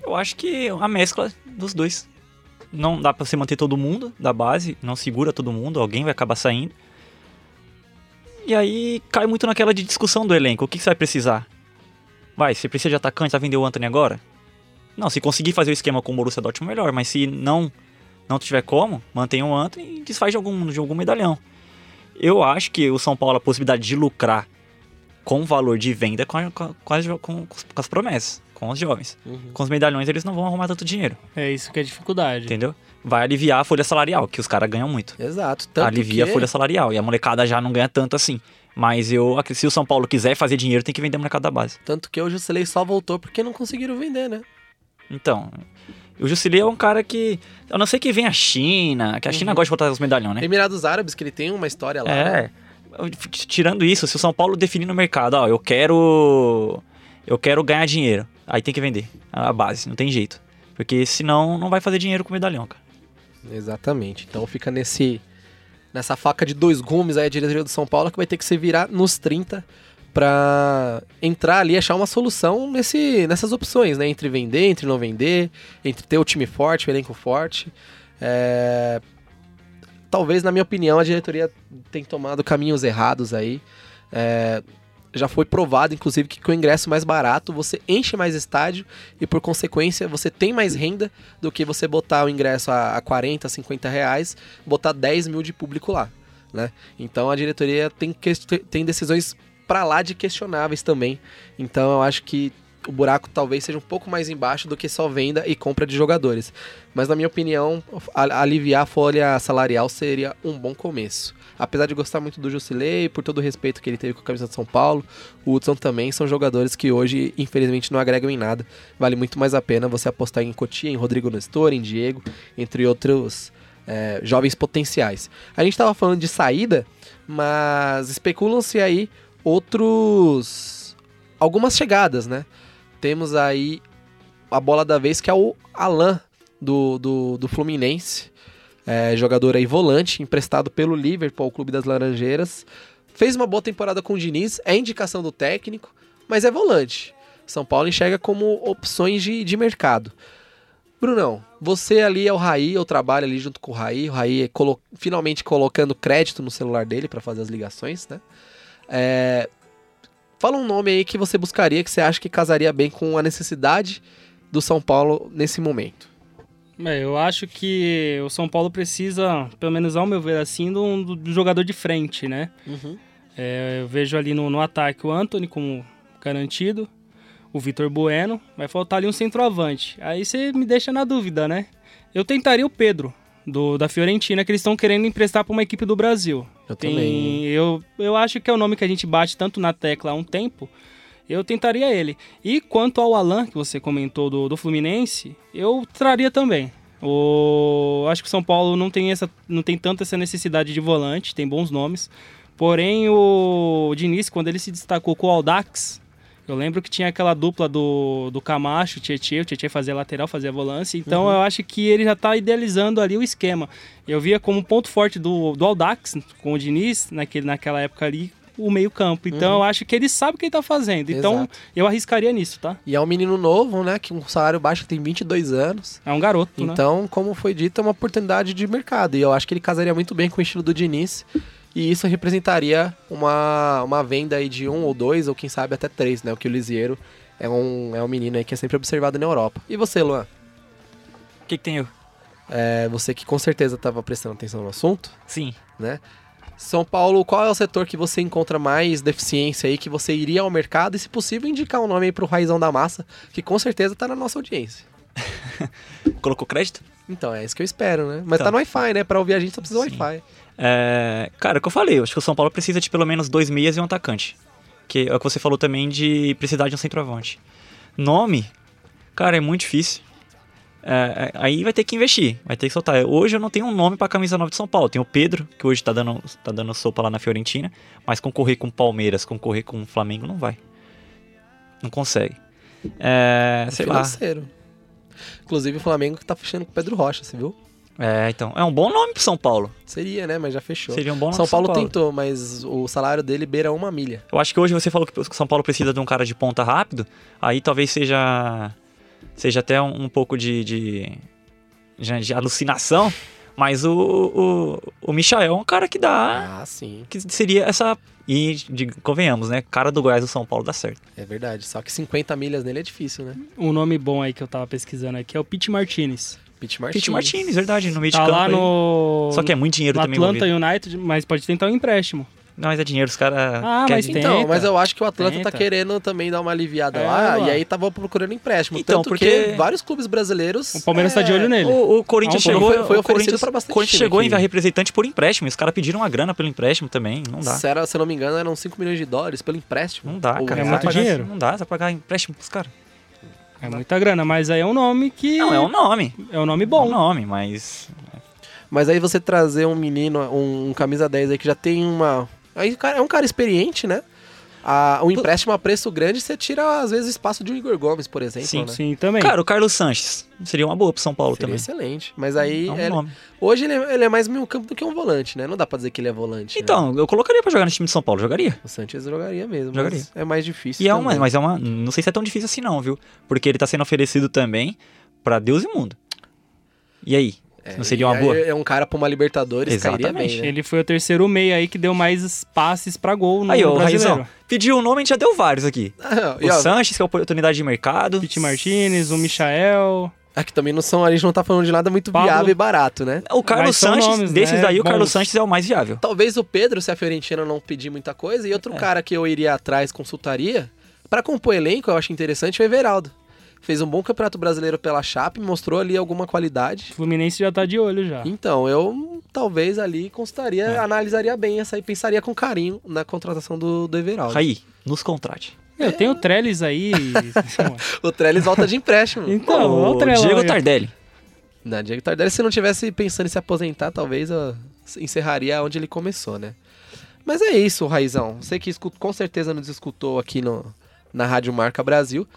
Eu acho que a mescla dos dois. Não dá pra você manter todo mundo da base, não segura todo mundo, alguém vai acabar saindo. E aí cai muito naquela de discussão do elenco. O que, você vai precisar? Vai, você precisa de atacante, vai vender o Anthony agora? Não, se conseguir fazer o esquema com o Borussia Dortmund, melhor. Mas se não não tiver como, mantenha o Anthony e desfaz de algum, de algum medalhão. Eu acho que o São Paulo, a possibilidade de lucrar com o valor de venda com, a- com, com- com as promessas, com os jovens. Uhum. Com os medalhões eles não vão arrumar tanto dinheiro, É isso que é dificuldade. entendeu? Vai aliviar a folha salarial, que os caras ganham muito. Exato. Tanto Alivia que... a folha salarial. E a molecada já não ganha tanto assim. Mas eu, se o São Paulo quiser fazer dinheiro, tem que vender a molecada da base. Tanto que o Jusilei só voltou porque não conseguiram vender, né? Então, o Jusilei é um cara que. Eu não sei que vem a China, que a China Uhum. gosta de botar os medalhões, né? Emirados Árabes, que ele tem uma história lá. né? É. Tirando isso, se o São Paulo definir no mercado, ó, eu quero. Eu quero ganhar dinheiro. Aí tem que vender a base, não tem jeito. Porque senão não vai fazer dinheiro com medalhão, cara. Exatamente. Então fica nesse nessa faca de dois gumes aí a diretoria do São Paulo que vai ter que se virar nos 30 pra entrar ali e achar uma solução nesse, nessas opções, né? Entre vender, entre não vender, entre ter o time forte, o elenco forte. É, Talvez, na minha opinião, a diretoria tem tomado caminhos errados aí. É, Já foi provado, inclusive, que com o ingresso mais barato você enche mais estádio e, por consequência, você tem mais renda do que você botar o ingresso a, a 40, 50 reais, botar 10 mil de público lá, né? Então a diretoria tem, que, tem decisões para lá de questionáveis também. Então eu acho que o buraco talvez seja um pouco mais embaixo do que só venda e compra de jogadores. Mas na minha opinião, aliviar a folha salarial seria um bom começo. Apesar de gostar muito do Jusilei, por todo o respeito que ele teve com a camisa de São Paulo, o Hudson também são jogadores que hoje, infelizmente, não agregam em nada. Vale muito mais a pena você apostar em Cotia, em Rodrigo Nestor, em Diego, entre outros é, jovens potenciais. A gente estava falando de saída, mas especulam-se aí outros. algumas chegadas, né? Temos aí a bola da vez que é o Alan do, do, do Fluminense. É, jogador aí volante, emprestado pelo Liverpool, o clube das Laranjeiras. Fez uma boa temporada com o Diniz, é indicação do técnico, mas é volante. São Paulo enxerga como opções de, de mercado. Brunão, você ali é o Raí, eu trabalho ali junto com o Raí. O Raí é colo- finalmente colocando crédito no celular dele para fazer as ligações, né? É, Fala um nome aí que você buscaria, que você acha que casaria bem com a necessidade do São Paulo nesse momento. É, eu acho que o São Paulo precisa, pelo menos ao meu ver assim, de um do jogador de frente, né? É, eu vejo ali no, no ataque o Anthony como garantido, o Vitor Bueno, vai faltar ali um centroavante. Aí você me deixa na dúvida, né? Eu tentaria o Pedro, do, da Fiorentina, que eles estão querendo emprestar para uma equipe do Brasil. Eu Tem- também. eu, eu acho que é o nome que a gente bate tanto na tecla há um tempo. Eu tentaria ele. E quanto ao Alan, que você comentou do, do Fluminense, eu traria também. O, acho que o São Paulo não tem, essa, não tem tanto essa necessidade de volante, tem bons nomes. Porém, o Diniz, quando ele se destacou com o Aldax, eu lembro que tinha aquela dupla do, do Camacho, o Tietchan, o Tietchan fazia lateral, fazia volância. Então eu acho que ele já está idealizando ali o esquema. Eu via como ponto forte do, do Aldax, com o Diniz, naquele, naquela época ali, o meio campo. Então eu acho que ele sabe o que ele tá fazendo. Então Exato. eu arriscaria nisso, tá? E é um menino novo, né? Que um salário baixo tem 22 anos. É um garoto, né? Então, como foi dito, é uma oportunidade de mercado. E eu acho que ele casaria muito bem com o estilo do Diniz. E isso representaria uma, uma venda aí de um ou dois, ou quem sabe até três, né? O que o Lisieiro é um, é um menino aí que é sempre observado na Europa. E você, Luan? O que, que tem eu? É, você que com certeza estava prestando atenção no assunto, Sim. né? São Paulo, qual é o setor que você encontra mais deficiência aí, que você iria ao mercado e, se possível, indicar um nome aí pro Raizão da Massa, que com certeza tá na nossa audiência. Colocou crédito? Então, é isso que eu espero, né? Mas Então. tá no Wi-Fi, né? Pra ouvir a gente só precisa do. Wi-Fi. É, cara, é o que eu falei, eu acho que o São Paulo precisa de pelo menos dois meias e um atacante. Que é o que você falou também de precisar de um centroavante. Nome, cara, é muito difícil. É, é, aí vai ter que investir, vai ter que soltar. Hoje eu não tenho um nome pra camisa 9 de São Paulo. Tem o Pedro, que hoje tá dando, tá dando sopa lá na Fiorentina, mas concorrer com o Palmeiras, concorrer com o Flamengo, não vai. Não consegue. É, sei lá. financeiro. Inclusive o Flamengo que tá fechando com o Pedro Rocha, você viu? É, então. É um bom nome pro São Paulo. Seria, né? Mas já fechou. Seria um bom nome São pro Paulo, tentou, mas o salário dele beira uma milha. Eu acho que hoje você falou que o São Paulo precisa de um cara de ponta rápido, aí talvez seja seja até um, um pouco de, de, de- de alucinação, mas o, o, o Michael é um cara que dá, Ah, sim. que seria essa, e de- convenhamos, né, cara do Goiás do São Paulo dá certo. É verdade. Só que 50 milhas nele é difícil, né? Um nome bom aí que eu tava pesquisando aqui é o Pete Martinez. Pete Martins. Pete Martinez, verdade, no meio Tá de campo lá aí. no. Só que é muito dinheiro no também Atlanta envolvido. United, mas pode tentar um empréstimo. Não, mas é dinheiro, os caras. Ah, mas dinheiro. tem. Então, mas eu acho que o Atlanta tá Tenta. querendo também dar uma aliviada É, lá, lá. e aí tava procurando empréstimo. Então, Tanto porque- que vários clubes brasileiros... O Palmeiras tá de olho nele. O, o Corinthians Ah, um chegou, foi- foi o oferecido Corinthians, pra bastante Corinthians chegou a aqui. enviar representante por empréstimo. e Os caras pediram uma grana pelo empréstimo também. Não dá. Se, era, se eu não me engano, eram 5 milhões de dólares pelo empréstimo. Não dá, Ou cara. É muito dinheiro. Não dá, vai pagar empréstimo pros caras. É muita grana, mas aí é um nome que. Não, é um nome. é um nome É um bom. nome, mas. Mas aí você trazer um menino, um, um camisa 10 aí que já tem uma. Aí cara- é um cara experiente, né? Ah, um empréstimo a preço grande, você tira, às vezes, o espaço de um Igor Gomes, por exemplo. Sim, né? Sim, também. Cara, o Carlos Sanches seria uma boa pro São Paulo Seria também. excelente. Mas aí, É um ele- hoje ele é, ele é mais meio campo do que um volante, né? Não dá pra dizer que ele é volante. né? Então, eu colocaria pra jogar no time de São Paulo, jogaria. O Sanches jogaria mesmo. Jogaria. Mas é mais difícil. E é uma, mas é uma. Não sei se é tão difícil assim, não, viu? Porque ele tá sendo oferecido também pra Deus e mundo. E aí? É, não seria uma boa? É um cara pra uma Libertadores, cairia Exatamente. bem, né? Ele foi o terceiro meia aí que deu mais passes pra gol no Aí, ô, brasileiro. Raizão, pediu o nome, a gente já deu vários aqui. Ah, O ó, Sanches, que é oportunidade de mercado. Pete Martinez, o Michael. aqui também não são, a gente não tá falando de nada muito Pablo. viável e barato, né? O Carlos Sanches, nomes, desses né, daí, o Carlos. Sanches é o mais viável. Talvez o Pedro, se a Fiorentina não pedir muita coisa, e outro É. cara que eu iria atrás, consultaria, pra compor elenco, eu acho interessante, é o Everaldo. Fez um bom campeonato brasileiro pela Chape, mostrou ali alguma qualidade. O Fluminense já tá de olho já. Então, eu talvez ali consultaria, É. analisaria bem essa e pensaria com carinho na contratação do, do Everaldo. Raí, nos contrate. Meu, tem o Trellis aí. O Trellis volta de empréstimo. então, o Trellis. Diego Tardelli. Na Diego Tardelli, se não tivesse pensando em se aposentar, talvez eu encerraria onde ele começou, né? Mas é isso, Raizão. Você que escu- com certeza nos escutou aqui no, na Rádio Marca Brasil.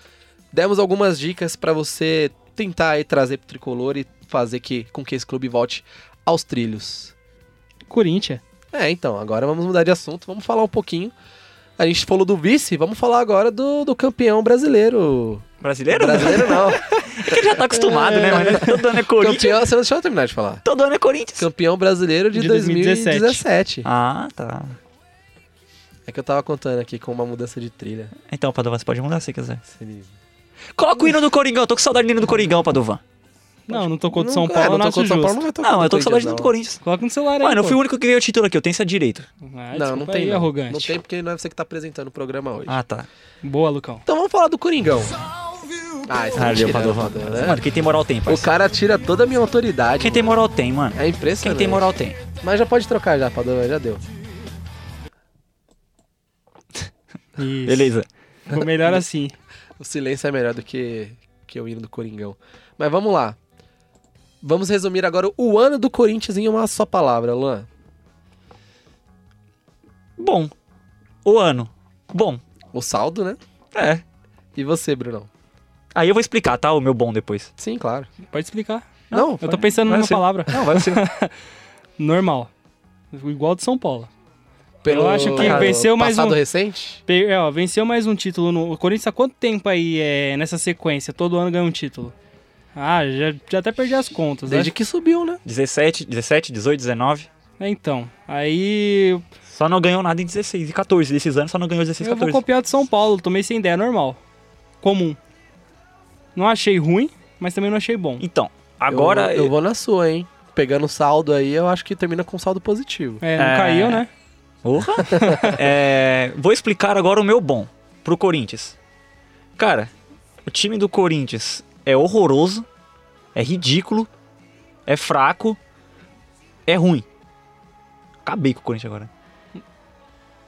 Demos algumas dicas pra você tentar aí trazer pro tricolor e fazer que, com que esse clube volte aos trilhos. Corinthians. É, então, agora vamos mudar de assunto, vamos falar um pouquinho. A gente falou do vice, vamos falar agora do, do campeão brasileiro. Brasileiro? Brasileiro não. É que ele já tá acostumado, né? Mas todo ano é Corinthians. campeão, você não deixou eu terminar de falar. Todo ano é Corinthians. Campeão brasileiro de, De 2017. 2017. Ah, tá. É que eu tava contando aqui com uma mudança de trilha. Então, Padovan, você pode mudar se quiser. Seria- Coloca o hino do Coringão. Eu tô com saudade do hino do Coringão, Padovan. Não, não tocou de Não, São é, Paulo, não não tocou de São Paulo, não vai tocar Não, do eu tô com saudade do do Corinthians. Coloca no celular aí, Mano, eu fui o único que ganhou o título aqui. Eu tenho esse direito. Ah, não. Não, tem aí, não. arrogante. Não tem porque não é você que tá apresentando o programa hoje. Ah, tá. Boa, Lucão. Então vamos falar do Coringão. Ah, isso Ah, é Padovan. né? Mano, quem tem moral tem, O parceiro. cara tira toda a minha autoridade. Quem tem moral tem, mano. É impressionante. Quem tem moral tem. Mas já pode trocar já, Padovan, já deu. Isso. Beleza. Ficou melhor assim. O silêncio é melhor do que, que o hino do Coringão. Mas vamos lá. Vamos resumir agora o ano do Corinthians em uma só palavra, Luan. Bom. O ano. Bom. O saldo, né? É. E você, Brunão? Aí eu vou explicar, tá? O meu bom depois. Sim, claro. Pode explicar. Não, Eu tô pensando vai numa ser. palavra. Não, vai ser. Normal. Igual de São Paulo. Pelo eu acho que venceu mais passado um. recente. É, ó, venceu mais um título. No... O Corinthians há quanto tempo aí é, nessa sequência? Todo ano ganha um título. Ah, já, já até perdi as contas. Desde né? que subiu, né? 17, 17, 18, 19. É, Então, aí Só não ganhou nada em 16 e 14. Desses anos só não ganhou 16 e eu vou 14. copiar de São Paulo. Tomei sem ideia, normal. Comum. Não achei ruim, mas também não achei bom. Então, agora. Eu, eu vou na sua, hein? Pegando o saldo aí, eu acho que termina com saldo positivo. É, não É. caiu, né? Porra. É, vou explicar agora o meu bom pro Corinthians. Cara, o time do Corinthians é horroroso, é ridículo, é fraco, é ruim. Acabei com o Corinthians agora.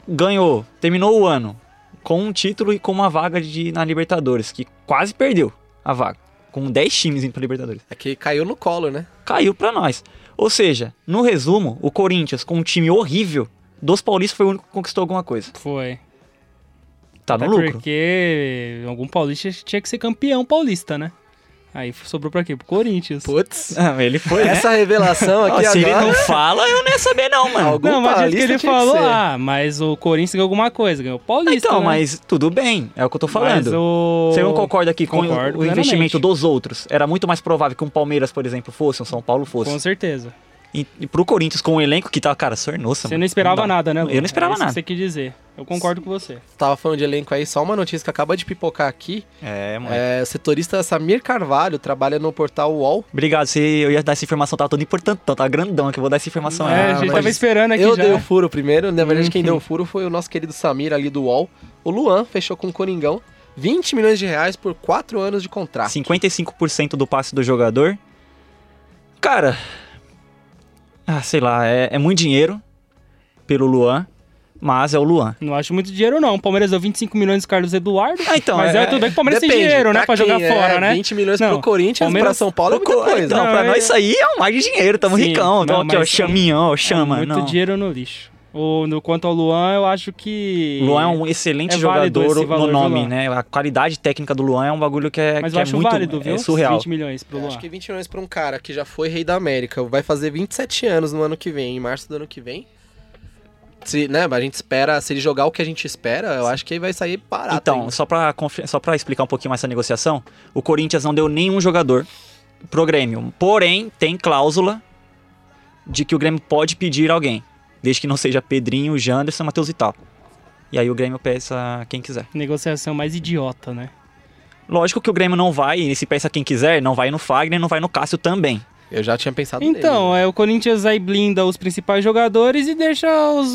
Ganhou, terminou o ano com um título e com uma vaga de, na Libertadores, que quase perdeu a vaga. Com 10 times indo pra Libertadores. É que caiu no colo, né? Caiu pra nós. Ou seja, no resumo, o Corinthians, com um time horrível, dos paulistas foi o único que conquistou alguma coisa. Foi. Tá no Até lucro. porque algum paulista tinha que ser campeão paulista, né? Aí sobrou pra quê? Pro Corinthians. Putz. Ah, ele foi, né? Essa revelação aqui Ó, se ele não fala, eu não ia saber não, mano. Algum não, mas ele tinha que falou, ser. ah, mas o Corinthians ganhou alguma coisa, ganhou o Paulista. então, né? mas tudo bem, é o que eu tô falando. Mas o... Você não concorda que com o- Concordo o investimento dos outros era muito mais provável que um Palmeiras, por exemplo, fosse, um São Paulo fosse. Com certeza. E, e pro Corinthians, com o elenco que tá, cara, sornossa, Você mano. não esperava dá. nada, né, Lu? Eu não esperava é isso nada. que você quis dizer. Eu concordo com você. Tava falando de elenco aí, só uma notícia que acaba de pipocar aqui. É, mano. É, o setorista Samir Carvalho trabalha no portal UOL. Obrigado, se eu ia dar essa informação, tava todo importantão, tá grandão, que eu vou dar essa informação é, aí. a gente mas tava esperando aqui Eu já. dei o furo primeiro, na verdade quem Uhum. deu o furo foi o nosso querido Samir ali do UOL. O Luan fechou com o Coringão 20 milhões de reais por 4 anos de contrato. 55% do passe do jogador. Cara, ah, sei lá, é, é muito dinheiro pelo Luan, mas é o Luan. Não acho muito dinheiro, não. O Palmeiras deu 25 milhões do Carlos Eduardo. Ah, então, mas é, é- tudo bem que o Palmeiras tem Depende, dinheiro, né? Pra quem jogar é, fora, né? 20 milhões Não, pro Corinthians, Palmeiras- pra São Paulo é muita coisa. Então, Não, pra é- nós isso aí é um mar de dinheiro, tamo Sim, ricão. Então, aqui, ó, chaminhão, ó, chama. muito não. dinheiro no lixo. O, no, quanto ao Luan, eu acho que. O Luan é um excelente É jogador no nome, né? A qualidade técnica do Luan é um bagulho que é, Mas que eu é acho muito válido, viu? é surreal. 20 milhões pro Eu Luan. acho que 20 milhões pra um cara que já foi rei da América, vai fazer 27 anos no ano que vem, em março do ano que vem. Se, né, a gente espera, se ele jogar o que a gente espera, eu acho que ele vai sair parado. Então, só pra, só pra explicar um pouquinho mais essa negociação, o Corinthians não deu nenhum jogador pro Grêmio. Porém, tem cláusula de que o Grêmio pode pedir alguém. Desde que não seja Pedrinho, Janderson, Matheus e tal. E aí o Grêmio peça quem quiser. Negociação mais idiota, né? Lógico que o Grêmio não vai, e se peça quem quiser, não vai no Fagner, não vai no Cássio também. Eu já tinha pensado Então, nele. é, o Corinthians aí blinda os principais jogadores e deixa os,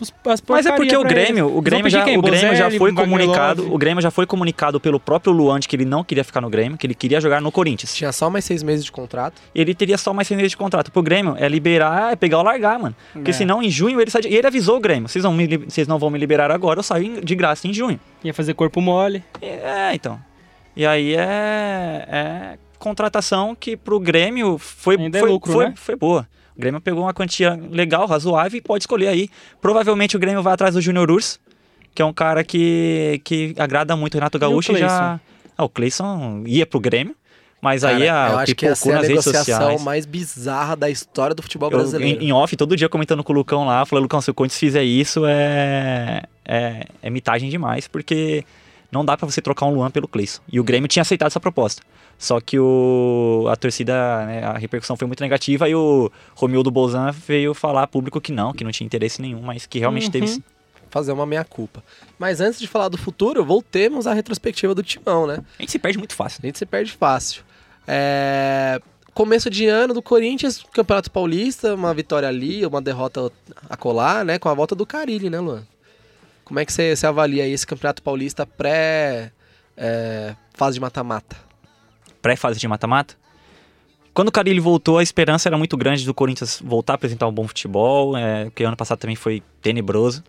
os as Mas é porque o Grêmio, eles. o Grêmio, já, pedir o quem? Grêmio já Bozelli, foi Wagner comunicado, o Grêmio já foi comunicado pelo próprio Luan de que ele não queria ficar no Grêmio, que ele queria jogar no Corinthians. Tinha só mais seis meses de contrato. ele teria só mais seis meses de contrato. Pro Grêmio é liberar, é pegar ou largar, mano. Porque É. senão em junho ele sai de... E ele avisou o Grêmio: vocês não, me vocês não vão me liberar agora, eu saio de graça em junho. Ia fazer corpo mole. É, então. E aí é. é contratação que pro Grêmio foi, Ainda é foi, lucro, foi, né? foi boa. O Grêmio pegou uma quantia legal, razoável e pode escolher aí. Provavelmente o Grêmio vai atrás do Júnior Urs, que é um cara que, que agrada muito o Renato Gaúcho e já. Cleison? Ah, o Cleison ia pro Grêmio, mas aí Cara, a, eu acho que essa é a negociação sociais. mais bizarra da história do futebol Eu, brasileiro. em, em off, todo dia comentando com o Lucão lá, falei, Lucão, se o Corinthians fizer isso, é, é, é mitagem demais, porque não dá pra você trocar um Luan pelo Cleison. E o Grêmio tinha aceitado essa proposta. Só que o, a torcida, né, a repercussão foi muito negativa e o Romildo Bolzan veio falar público que não, que não tinha interesse nenhum, mas que realmente Uhum. teve. Fazer uma meia-culpa. Mas antes de falar do futuro, voltemos à retrospectiva do Timão, né? A gente se perde muito fácil. A gente se perde fácil. É, Começo de ano do Corinthians, Campeonato Paulista, uma vitória ali, uma derrota a colar, né? Com a volta do Carilli, né, Luan? Como é que você, você avalia esse Campeonato Paulista pré é, fase de mata-mata? Pré-fase de mata-mata. Quando o Carilli voltou, a esperança era muito grande do Corinthians voltar a apresentar um bom futebol, é, porque ano passado também foi tenebroso.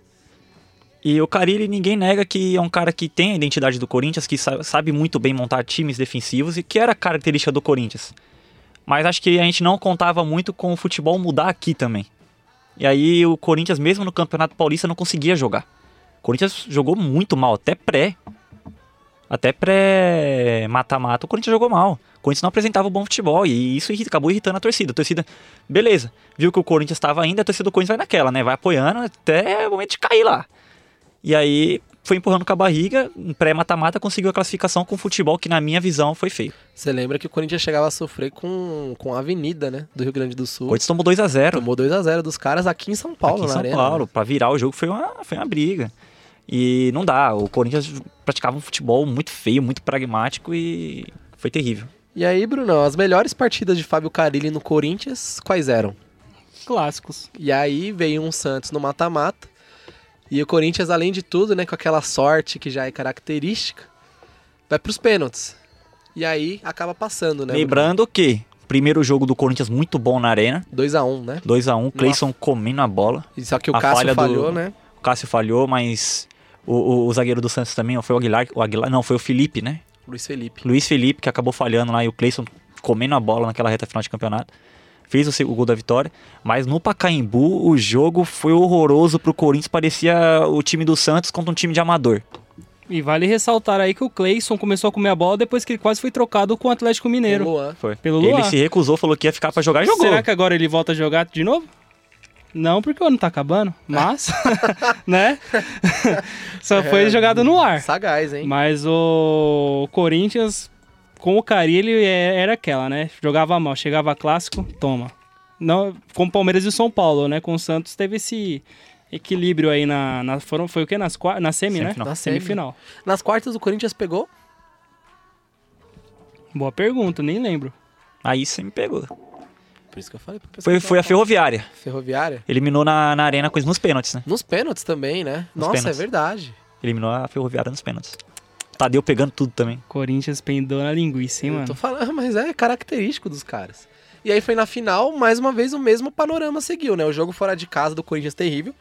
E o Carilli, ninguém nega que é um cara que tem a identidade do Corinthians, que sa- sabe muito bem montar times defensivos e que era característica do Corinthians. Mas acho que a gente não contava muito com o futebol mudar aqui também. E aí o Corinthians, mesmo no Campeonato Paulista, não conseguia jogar. O Corinthians jogou muito mal, até pré. Até pré mata-mata, o Corinthians jogou mal. O Corinthians não apresentava um bom futebol e isso acabou irritando a torcida. A torcida, beleza, viu que o Corinthians estava indo, a torcida do Corinthians vai naquela, né? Vai apoiando até o momento de cair lá. E aí foi empurrando com a barriga, em pré-mata-mata conseguiu a classificação com futebol que na minha visão foi feio. Você lembra que o Corinthians chegava a sofrer com, com a Avenida, né? Do Rio Grande do O Sul. Corinthians tomou 2 a 0 Tomou 2x0 dos caras aqui em São Paulo, aqui em São arena. Paulo. né? Pra virar o jogo foi uma, foi uma briga. E não dá, o Corinthians praticava um futebol muito feio, muito pragmático e foi terrível. E aí, Brunão, as melhores partidas de Fábio Carilli no Corinthians, quais eram? Clássicos. E aí veio um Santos no mata-mata. E o Corinthians, além de tudo, né, com aquela sorte que já é característica, vai pros pênaltis. E aí acaba passando, né? Lembrando que primeiro jogo do Corinthians muito bom na arena, 2x1, né? 2 a 1 Cleison comendo a bola. Só que o A Cássio falha do- falhou, né? O Cássio falhou, mas o, o- o zagueiro do Santos também, foi o Aguilar, o Aguilar, não, foi o Felipe, né? Luiz Felipe. Luiz Felipe que acabou falhando lá e o Cleison comendo a bola naquela reta final de campeonato. Fez o, o gol da vitória, mas no Pacaembu o jogo foi horroroso pro Corinthians, parecia o time do Santos contra um time de amador. E vale ressaltar aí que o Cleison começou a comer a bola depois que ele quase foi trocado com o Atlético Mineiro. Luan. Foi. Pelo Ele Luan. se recusou, falou que ia ficar pra jogar e jogou. Será que agora ele volta a jogar de novo? Não, porque o ano tá acabando, mas, né? Só foi jogado no ar. Sagaz, hein? Mas o Corinthians, com o Carilli, é- era aquela, né? Jogava mal, chegava clássico, toma. Não, com o Palmeiras e o São Paulo, né? Com o Santos teve esse equilíbrio aí na. na foram, foi o quê? Nas, na semi, né? Semifinal. Na semi. Semifinal. Nas quartas, o Corinthians pegou. Boa pergunta, nem lembro. Aí você me pegou. Por isso que eu falei pra pessoa. Foi, foi a Ferroviária. Ferroviária. Eliminou na, na arena com nos pênaltis, né? Nos pênaltis também, né? Nos Nossa, pênaltis. é verdade. Eliminou a Ferroviária nos pênaltis. Tadeu pegando tudo também. Corinthians pendou na linguiça, hein, Eu mano? tô falando, mas é característico dos caras. E aí foi na final, mais uma vez o mesmo panorama seguiu, né? O jogo fora de casa do Corinthians terrível,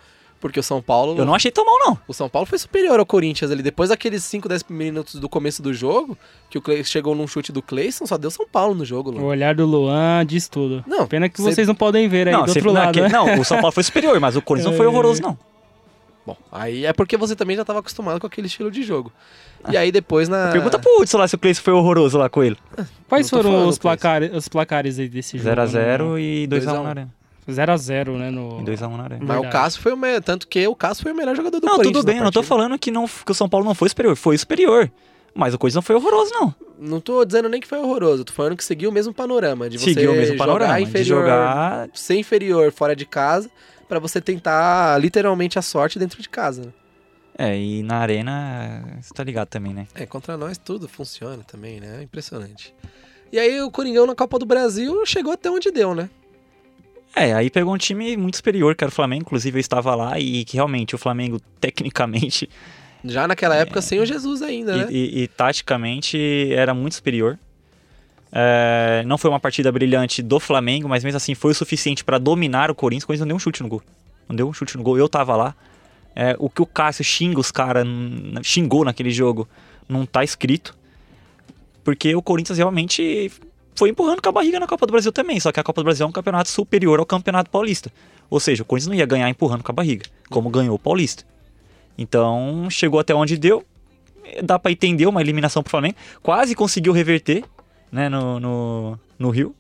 porque o São Paulo Eu não achei tão mal, não. O São Paulo foi superior ao Corinthians ali. Depois daqueles 5, 10 minutos do começo do jogo, que o Clay chegou num chute do Cleison, só deu São Paulo no jogo. O Luan. olhar do Luan diz tudo. Não, Pena que cê- vocês não podem ver aí não, do você- outro não, lado, aquele- né? não, o São Paulo foi superior, mas o Corinthians não foi É. horroroso, não. Bom, aí é porque você também já estava acostumado com aquele estilo de jogo. E aí depois na. Pergunta pro Hudson lá se o Cleiton foi horroroso lá com ele. Quais não foram os placares, os placares aí desse jogo? 0x0 e 2x1 2 a 1. na arena. 0x0, né? No... E 2x1 na arena. Mas o. Cássio foi o melhor. Tanto que o Cássio foi o melhor jogador do Não, Corinthians. tudo bem, eu não tô falando que, não, que o São Paulo não foi superior. Foi superior. Mas o Corinthians não foi horroroso, não. Não tô dizendo nem que foi horroroso, tô falando que seguiu o mesmo panorama. De você Seguiu o mesmo jogar panorama. De inferior, jogar. ser inferior fora de casa, pra você tentar literalmente a sorte dentro de casa. né? É, e na arena, você tá ligado também, né? É, contra nós tudo funciona também, né? É impressionante. E aí o Coringão na Copa do Brasil chegou até onde deu, né? É, aí pegou um time muito superior, que era o Flamengo. Inclusive eu estava lá e que realmente o Flamengo, tecnicamente Já naquela época sem o Jesus ainda, né? e, e- e taticamente era muito superior. É, não foi uma partida brilhante do Flamengo, mas mesmo assim foi o suficiente para dominar o Corinthians. O Corinthians não deu um chute no gol. Não deu um chute no gol. Eu tava lá. É, o que o Cássio xinga os caras, xingou naquele jogo, não tá escrito. Porque o Corinthians realmente foi empurrando com a barriga na Copa do Brasil também. Só que a Copa do Brasil é um campeonato superior ao Campeonato Paulista. Ou seja, o Corinthians não ia ganhar empurrando com a barriga, como ganhou o Paulista. Então, chegou até onde deu. Dá pra entender uma eliminação pro Flamengo. Quase conseguiu reverter, né, no, no, no Rio.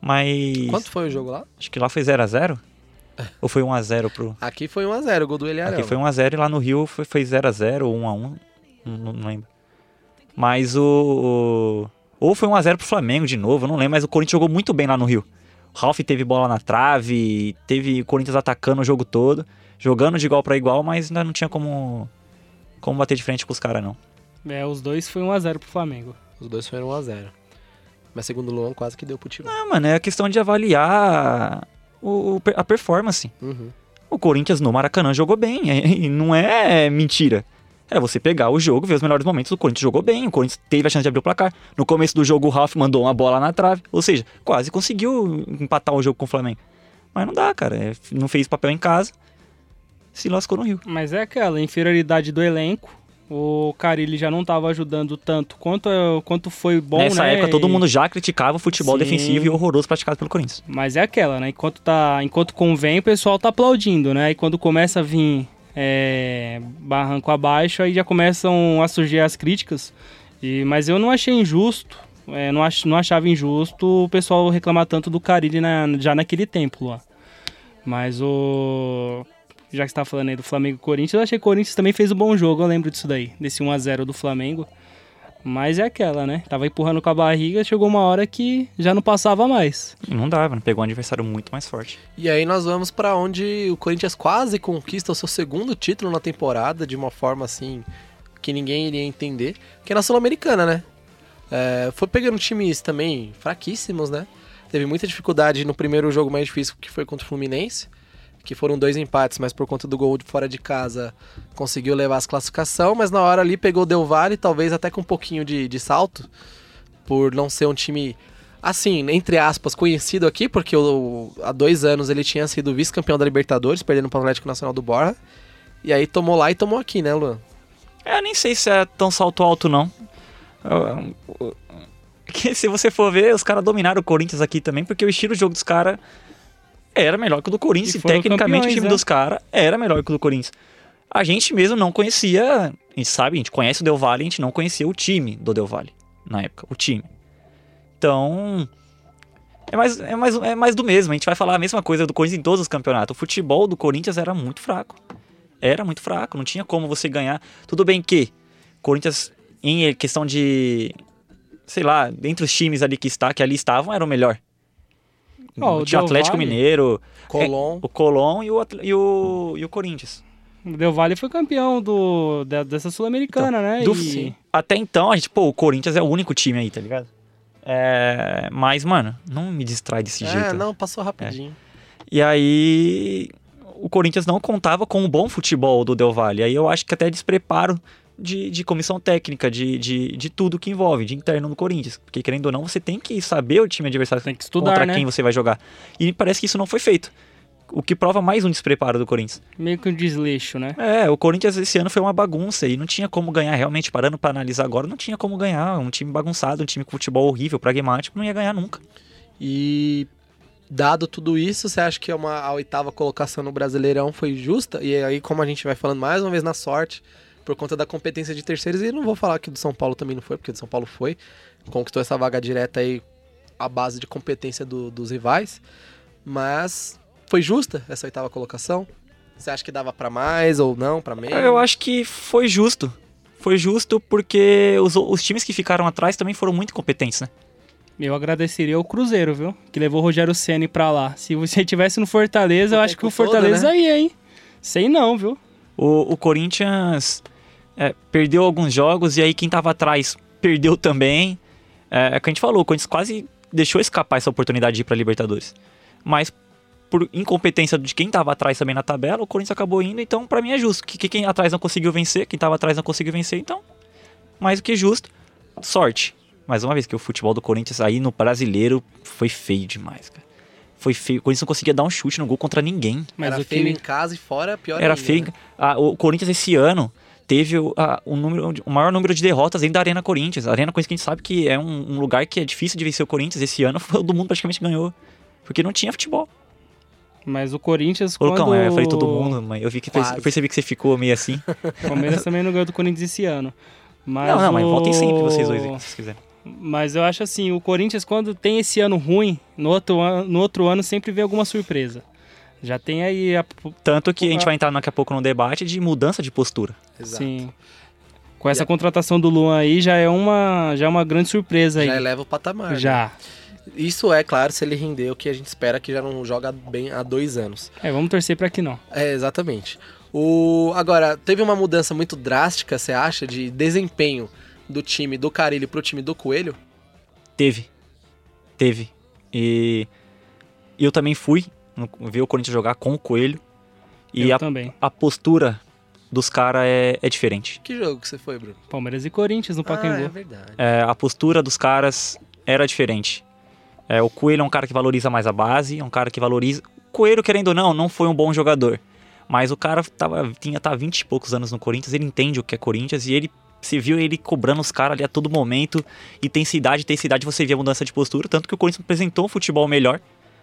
Mas. Quanto foi o jogo lá? Acho que lá foi 0x0. Ou foi 1x0 pro. Aqui foi 1x0, o gol do Eliarão. Aqui foi 1x0 e lá no Rio foi foi 0x0 ou 1x1. Não, não lembro. Mas o. o- Ou foi 1x0 pro Flamengo de novo, eu não lembro, mas o Corinthians jogou muito bem lá no Rio. O Ralf teve bola na trave, teve o Corinthians atacando o jogo todo, jogando de igual pra igual, mas ainda não tinha como. Como bater de frente com os caras, não. É, os dois foi 1x0 pro Flamengo. Os dois foram 1x0. Mas segundo o Luan, quase que deu pro time. Ah, mano, é questão de avaliar o, o- a performance. Uhum. O Corinthians no Maracanã jogou bem, e não é mentira. É você pegar o jogo, ver os melhores momentos. O Corinthians jogou bem, o Corinthians teve a chance de abrir o placar. No começo do jogo, o Ralf mandou uma bola na trave, ou seja, quase conseguiu empatar o jogo com o Flamengo. Mas não dá, cara. é, não fez papel em casa, se lascou no Rio. Mas é aquela inferioridade do elenco. O Carilli já não tava ajudando tanto quanto, quanto foi bom, Nessa né? época, todo mundo já criticava o futebol Sim. defensivo e horroroso praticado pelo Corinthians. Mas é aquela, né? Enquanto, tá, enquanto convém, o pessoal tá aplaudindo, né? E quando começa a vir é, barranco abaixo, aí já começam a surgir as críticas. E, mas eu não achei injusto, é, não, ach, não achava injusto o pessoal reclamar tanto do Carilli na, já naquele tempo lá. Mas o. Já que você tá falando aí do Flamengo e Corinthians, eu achei que o Corinthians também fez um bom jogo, eu lembro disso daí, desse 1x0 do Flamengo. Mas é aquela, né? Tava empurrando com a barriga, chegou uma hora que já não passava mais. E não dava, né? pegou um adversário muito mais forte. E aí nós vamos pra onde o Corinthians quase conquista o seu segundo título na temporada, de uma forma assim que ninguém iria entender, que é na Sul-Americana, né? É, foi pegando times também fraquíssimos, né? Teve muita dificuldade no primeiro jogo mais difícil, que foi contra o Fluminense, que foram dois empates, mas por conta do gol de fora de casa conseguiu levar as classificação, mas na hora ali pegou o Del Valle, talvez até com um pouquinho de, de salto, por não ser um time assim, entre aspas, conhecido aqui, porque o- há dois anos ele tinha sido vice-campeão da Libertadores, perdendo para o Atlético Nacional do Borja. E aí tomou lá e tomou aqui, né, Luan? É, nem sei se é tão salto alto, não. Que se você for ver, os caras dominaram o Corinthians aqui também, porque o estilo de jogo dos caras era melhor que o do Corinthians. E E tecnicamente, campeões, o time né? dos caras era melhor que o do Corinthians. A gente mesmo não conhecia, a gente sabe, a gente conhece o Del Valle, a gente não conhecia o time do Del Valle na época, o time. Então, é mais, é, mais, é mais do mesmo. A gente vai falar a mesma coisa do Corinthians em todos os campeonatos. O futebol do Corinthians era muito fraco. Era muito fraco. Não tinha como você ganhar. Tudo bem que Corinthians, em questão de. Sei lá, entre os times ali que está, que ali estavam, era o melhor. Ó, o tinha o Atlético Valle- Mineiro, Colom. o Colón e o, e o, e o Corinthians. O Del Valle foi campeão do, da- dessa Sul-Americana, né? Do- E- Até então, a gente, pô, o Corinthians é o único time aí, tá ligado? É, mas, mano, não me distrai desse É, jeito. não, passou rapidinho. E aí, o Corinthians não contava com um bom futebol do Del Valle. Aí eu acho que até despreparo de, de comissão técnica, de, de, de tudo que envolve, de interno no Corinthians. Porque, querendo ou não, você tem que saber o time adversário Tem que estudar, contra né? quem você vai jogar. E parece que isso não foi feito. O que prova mais um despreparo do Corinthians. Meio que um desleixo, né? É, o Corinthians esse ano foi uma bagunça e não tinha como ganhar, realmente, parando pra analisar agora, não tinha como ganhar. Um time bagunçado, um time com futebol horrível, pragmático, não ia ganhar nunca. E dado tudo isso, você acha que uma, a oitava colocação no Brasileirão foi justa? E aí, como a gente vai falando mais uma vez na sorte, por conta da competência de terceiros, e não vou falar que do São Paulo também não foi, porque do São Paulo foi, conquistou essa vaga direta aí à base de competência do- dos rivais, mas foi justa essa oitava colocação? Você acha que dava pra mais ou não, pra menos? Eu acho que foi justo. Foi justo porque os, os times que ficaram atrás também foram muito competentes, né? Eu agradeceria o Cruzeiro, viu? Que levou o Rogério Ceni pra lá. Se você tivesse no Fortaleza, eu O acho que o tempo todo, Fortaleza né? ia, hein? Sei não, viu? O, o Corinthians é, perdeu alguns jogos e aí quem tava atrás perdeu também. É, é o que a gente falou, o Corinthians quase deixou escapar essa oportunidade de ir pra Libertadores. Mas por incompetência de quem tava atrás também na tabela, o Corinthians acabou indo, então pra mim é justo. Que, que quem atrás não conseguiu vencer, quem tava atrás não conseguiu vencer, então mais do que justo. Sorte. Mais uma vez que o futebol do Corinthians aí no brasileiro foi feio demais, cara. Foi feio. O Corinthians não conseguia dar um chute no gol contra ninguém. Mas Era o feio time... em casa e fora, pior Era ainda, feio. né? Ah, o Corinthians esse ano teve o, o número, o maior número de derrotas dentro da Arena Corinthians. A Arena Corinthians que a gente sabe que é um, um lugar que é difícil de vencer o Corinthians. Esse ano foi o do mundo praticamente ganhou. Porque não tinha futebol. Mas o Corinthians, Ô, quando... Lucão, é, eu falei todo mundo, mas eu vi que Quase. eu percebi que você ficou meio assim. O Palmeiras também não ganhou do Corinthians esse ano. Mas não, não, mas o- voltem sempre vocês dois se vocês quiserem. Mas eu acho assim, o Corinthians quando tem esse ano ruim, no outro, an- no outro ano sempre vê alguma surpresa. Já tem aí a... Tanto que a gente vai entrar daqui a pouco no debate de mudança de postura. Exato. Sim. Com essa E contratação do Luan aí já é uma, já é uma grande surpresa aí. Já eleva o patamar. né? Já. Isso é, claro, se ele render o que a gente espera que já não joga bem há dois anos. É, vamos torcer pra que não. É, exatamente. O... Agora, teve uma mudança muito drástica, você acha, de desempenho do time do Carilho pro time do Coelho? Teve. Teve. E eu também fui ver o Corinthians jogar com o Coelho. E eu a, também. a postura dos caras é, é diferente. Que jogo que você foi, Bruno? Palmeiras e Corinthians no Ah, é Pacaembu. verdade. É, a postura dos caras era diferente. É, o Coelho é um cara que valoriza mais a base, é um cara que valoriza. O Coelho, querendo ou não, não foi um bom jogador. Mas o cara tava, tinha tá 20 e poucos anos no Corinthians, ele entende o que é Corinthians e ele se viu ele cobrando os caras ali a todo momento. Intensidade, intensidade, você via a mudança de postura. Tanto que o Corinthians apresentou um futebol melhor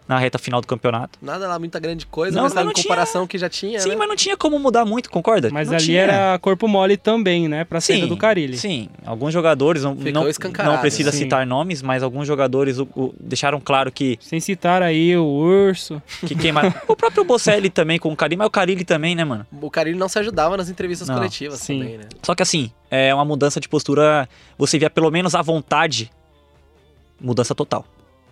na reta final do campeonato. Nada lá, muita grande coisa, Não, mas mas tá não em comparação que já tinha, Sim, né? mas não tinha como mudar muito, concorda? Mas Não ali tinha. era corpo mole também, né? Pra saída do Carilli. Sim, alguns jogadores, não, Ficou não, não precisa sim. citar nomes, mas alguns jogadores o- o- deixaram claro que, Sem citar aí o Urso. que queimaram. o próprio Bocelli também com o Carilli, mas o Carilli também, né, mano? O Carilho não se ajudava nas entrevistas Não, coletivas sim. também, né? Só que assim, é uma mudança de postura, você via pelo menos a vontade, mudança total.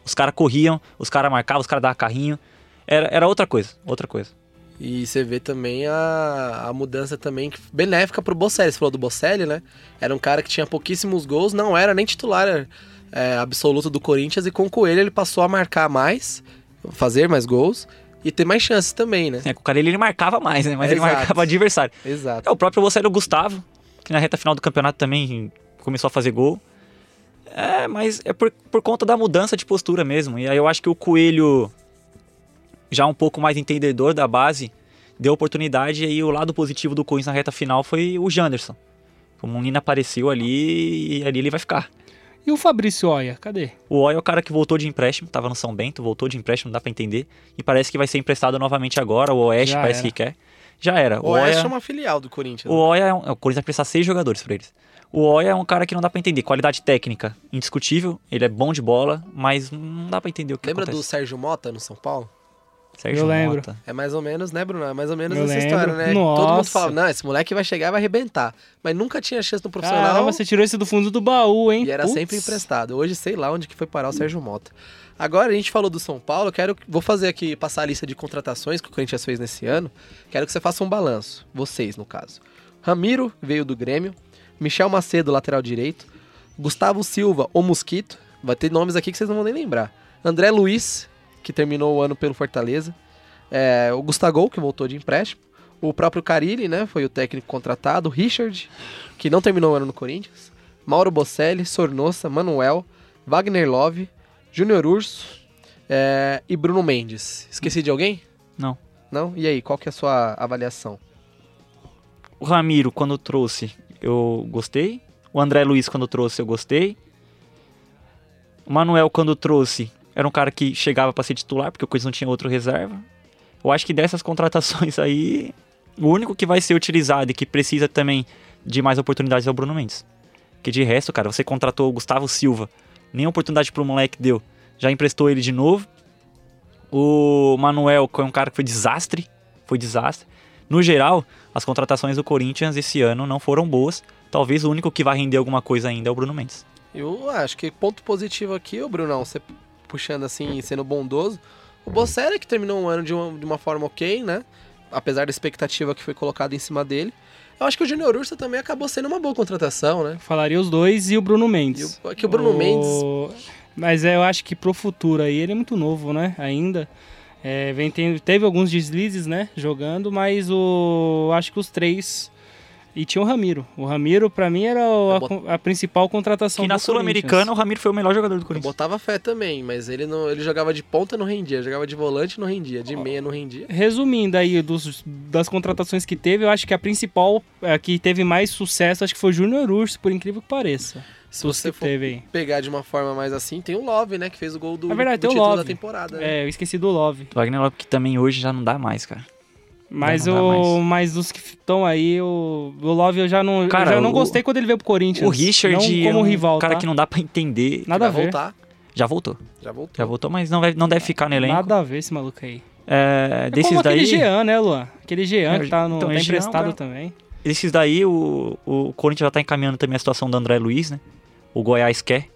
Os caras corriam, os caras marcavam, os caras davam carrinho. Era, era outra coisa, outra coisa. E você vê também a, a mudança também benéfica pro Bocelli. Você falou do Bocelli, né? Era um cara que tinha pouquíssimos gols, não era nem titular é, absoluto do Corinthians, e com o Coelho ele passou a marcar mais, fazer mais gols e ter mais chances também, né? É, com o Carilli ele marcava mais, né? Mas ele Exato. marcava adversário. Exato. É o próprio Bocelli Gustavo, que na reta final do campeonato também começou a fazer gol. É, mas é por, por conta da mudança de postura mesmo. E aí eu acho que o Coelho, já um pouco mais entendedor da base, deu oportunidade. E aí o lado positivo do Corinthians na reta final foi o Janderson. O Munina apareceu ali e ali ele vai ficar. E o Fabrício Oia, cadê? O Oy é o cara que voltou de empréstimo, tava no São Bento, voltou de empréstimo, não dá pra entender. E parece que vai ser emprestado novamente agora. O Oeste Já parece era. que quer. Já era. O Oeste Oya- é uma filial do Corinthians. o né? Oya é um, o Corinthians vai precisar seis jogadores pra eles. O Oya é um cara que não dá pra entender. Qualidade técnica, indiscutível. Ele é bom de bola, mas não dá pra entender o que Lembra do acontece. Sérgio Mota no São Paulo? Sérgio Eu lembro. Mota. É mais ou menos, né, Bruno? É mais ou menos Eu essa lembro. história, né? Todo mundo Nossa. fala, não, esse moleque vai chegar e vai arrebentar. Mas nunca tinha chance no profissional. Caramba, você tirou esse do fundo do baú, hein? E era Putz. sempre emprestado. Hoje, sei lá onde que foi parar o Sérgio Mota. Agora, a gente falou do São Paulo, eu quero. Vou fazer aqui, passar a lista de contratações que o Corinthians fez nesse ano. Quero que você faça um balanço. Vocês, no caso. Ramiro veio do Grêmio. Michel Macedo, lateral direito. Gustavo Silva, o Mosquito. Vai ter nomes aqui que vocês não vão nem lembrar. André Luiz, que terminou o ano pelo Fortaleza. É, o Gustavo, que voltou de empréstimo. O próprio Carilli, né? Foi o técnico contratado. Richard, que não terminou o ano no Corinthians. Mauro Bocelli, Sornossa, Manuel, Wagner Love, Júnior Urso é, e Bruno Mendes. Esqueci de alguém? Não. Não? E aí, qual que é a sua avaliação? O Ramiro, quando trouxe, eu gostei. O André Luiz, quando trouxe, eu gostei. O Manuel, quando trouxe, era um cara que chegava pra ser titular, porque o Corinthians não tinha outro reserva. Eu acho que dessas contratações aí, o único que vai ser utilizado e que precisa também de mais oportunidades é o Bruno Mendes. Que de resto, cara, você contratou o Gustavo Silva, nem oportunidade pro moleque deu. Já emprestou ele de novo. O Manuel, que é um cara que foi desastre, foi desastre. No geral, as contratações do Corinthians esse ano não foram boas. Talvez o único que vai render alguma coisa ainda é o Bruno Mendes. Eu acho que ponto positivo aqui, ô Brunão, você puxando assim, sendo bondoso. O Bocelli, que terminou um ano de uma, de uma forma ok, né? Apesar da expectativa que foi colocada em cima dele. Eu acho que o Júnior Urso também acabou sendo uma boa contratação, né? Falaria os dois e o Bruno E Mendes. o, é que o Bruno Mendes Mas é, eu acho que pro futuro aí, ele é muito novo, né? Ainda. É, vem tendo- teve alguns deslizes, né? Jogando, mas o acho que os três. E tinha o Ramiro. O Ramiro, pra mim, era o- Eu a, a principal contratação Que na Sul-Americana o. Ramiro foi o melhor jogador do Eu Corinthians. botava fé também, mas ele não, ele jogava de ponta não rendia, jogava de volante não rendia, de meia não rendia. Resumindo aí dos, das contratações que teve, eu acho que a principal, a que teve mais sucesso, acho que foi o Júnior Urso, por incrível que pareça. Se você for teve pegar de uma forma mais assim, tem o Love, né, que fez o gol do, É verdade, do tem o título Love. da temporada. né? É, eu esqueci do Love. Wagner Lopes que também hoje já não dá mais, cara. Mas, Não o, mais. mas dos que estão aí, o, o Love eu já não, Cara, eu já não o- gostei quando ele veio pro Corinthians. O Richard não é como um rival, cara tá? que não dá pra entender. Nada a ver. voltar, Já voltou. já voltou. Já voltou, mas não, vai, não deve ficar no elenco. Nada a ver esse maluco aí. É, É desses como daí, aquele Jean, né, Luan? Aquele Jean É, que tá, no, então, tá Jean é emprestado cara- também. desses daí o, o Corinthians já tá encaminhando também a situação do André Luiz, né? O Goiás quer.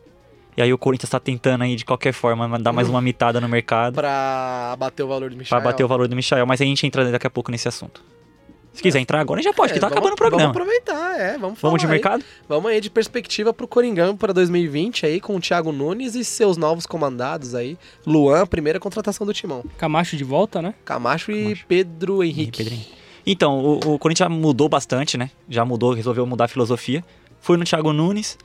E aí o Corinthians tá tentando aí de qualquer forma dar mais uma mitada no mercado Pra bater o valor do Michel. pra bater o valor do Michael, mas a gente entra daqui a pouco nesse assunto. Se quiser entrar agora, a gente já pode, que tá É, vamos- acabando o programa. Vamos aproveitar, é, vamos falar Vamos de aí. mercado? Vamos aí de perspectiva pro Coringão para 2020 aí, com o Thiago Nunes e seus novos comandados aí. Luan, primeira contratação do Timão. Camacho de volta, né? Camacho e Camacho. Pedro Henrique. Pedrinho. Então, o, o Corinthians já mudou bastante, né? Já mudou, resolveu mudar a filosofia. Foi no Thiago Nunes.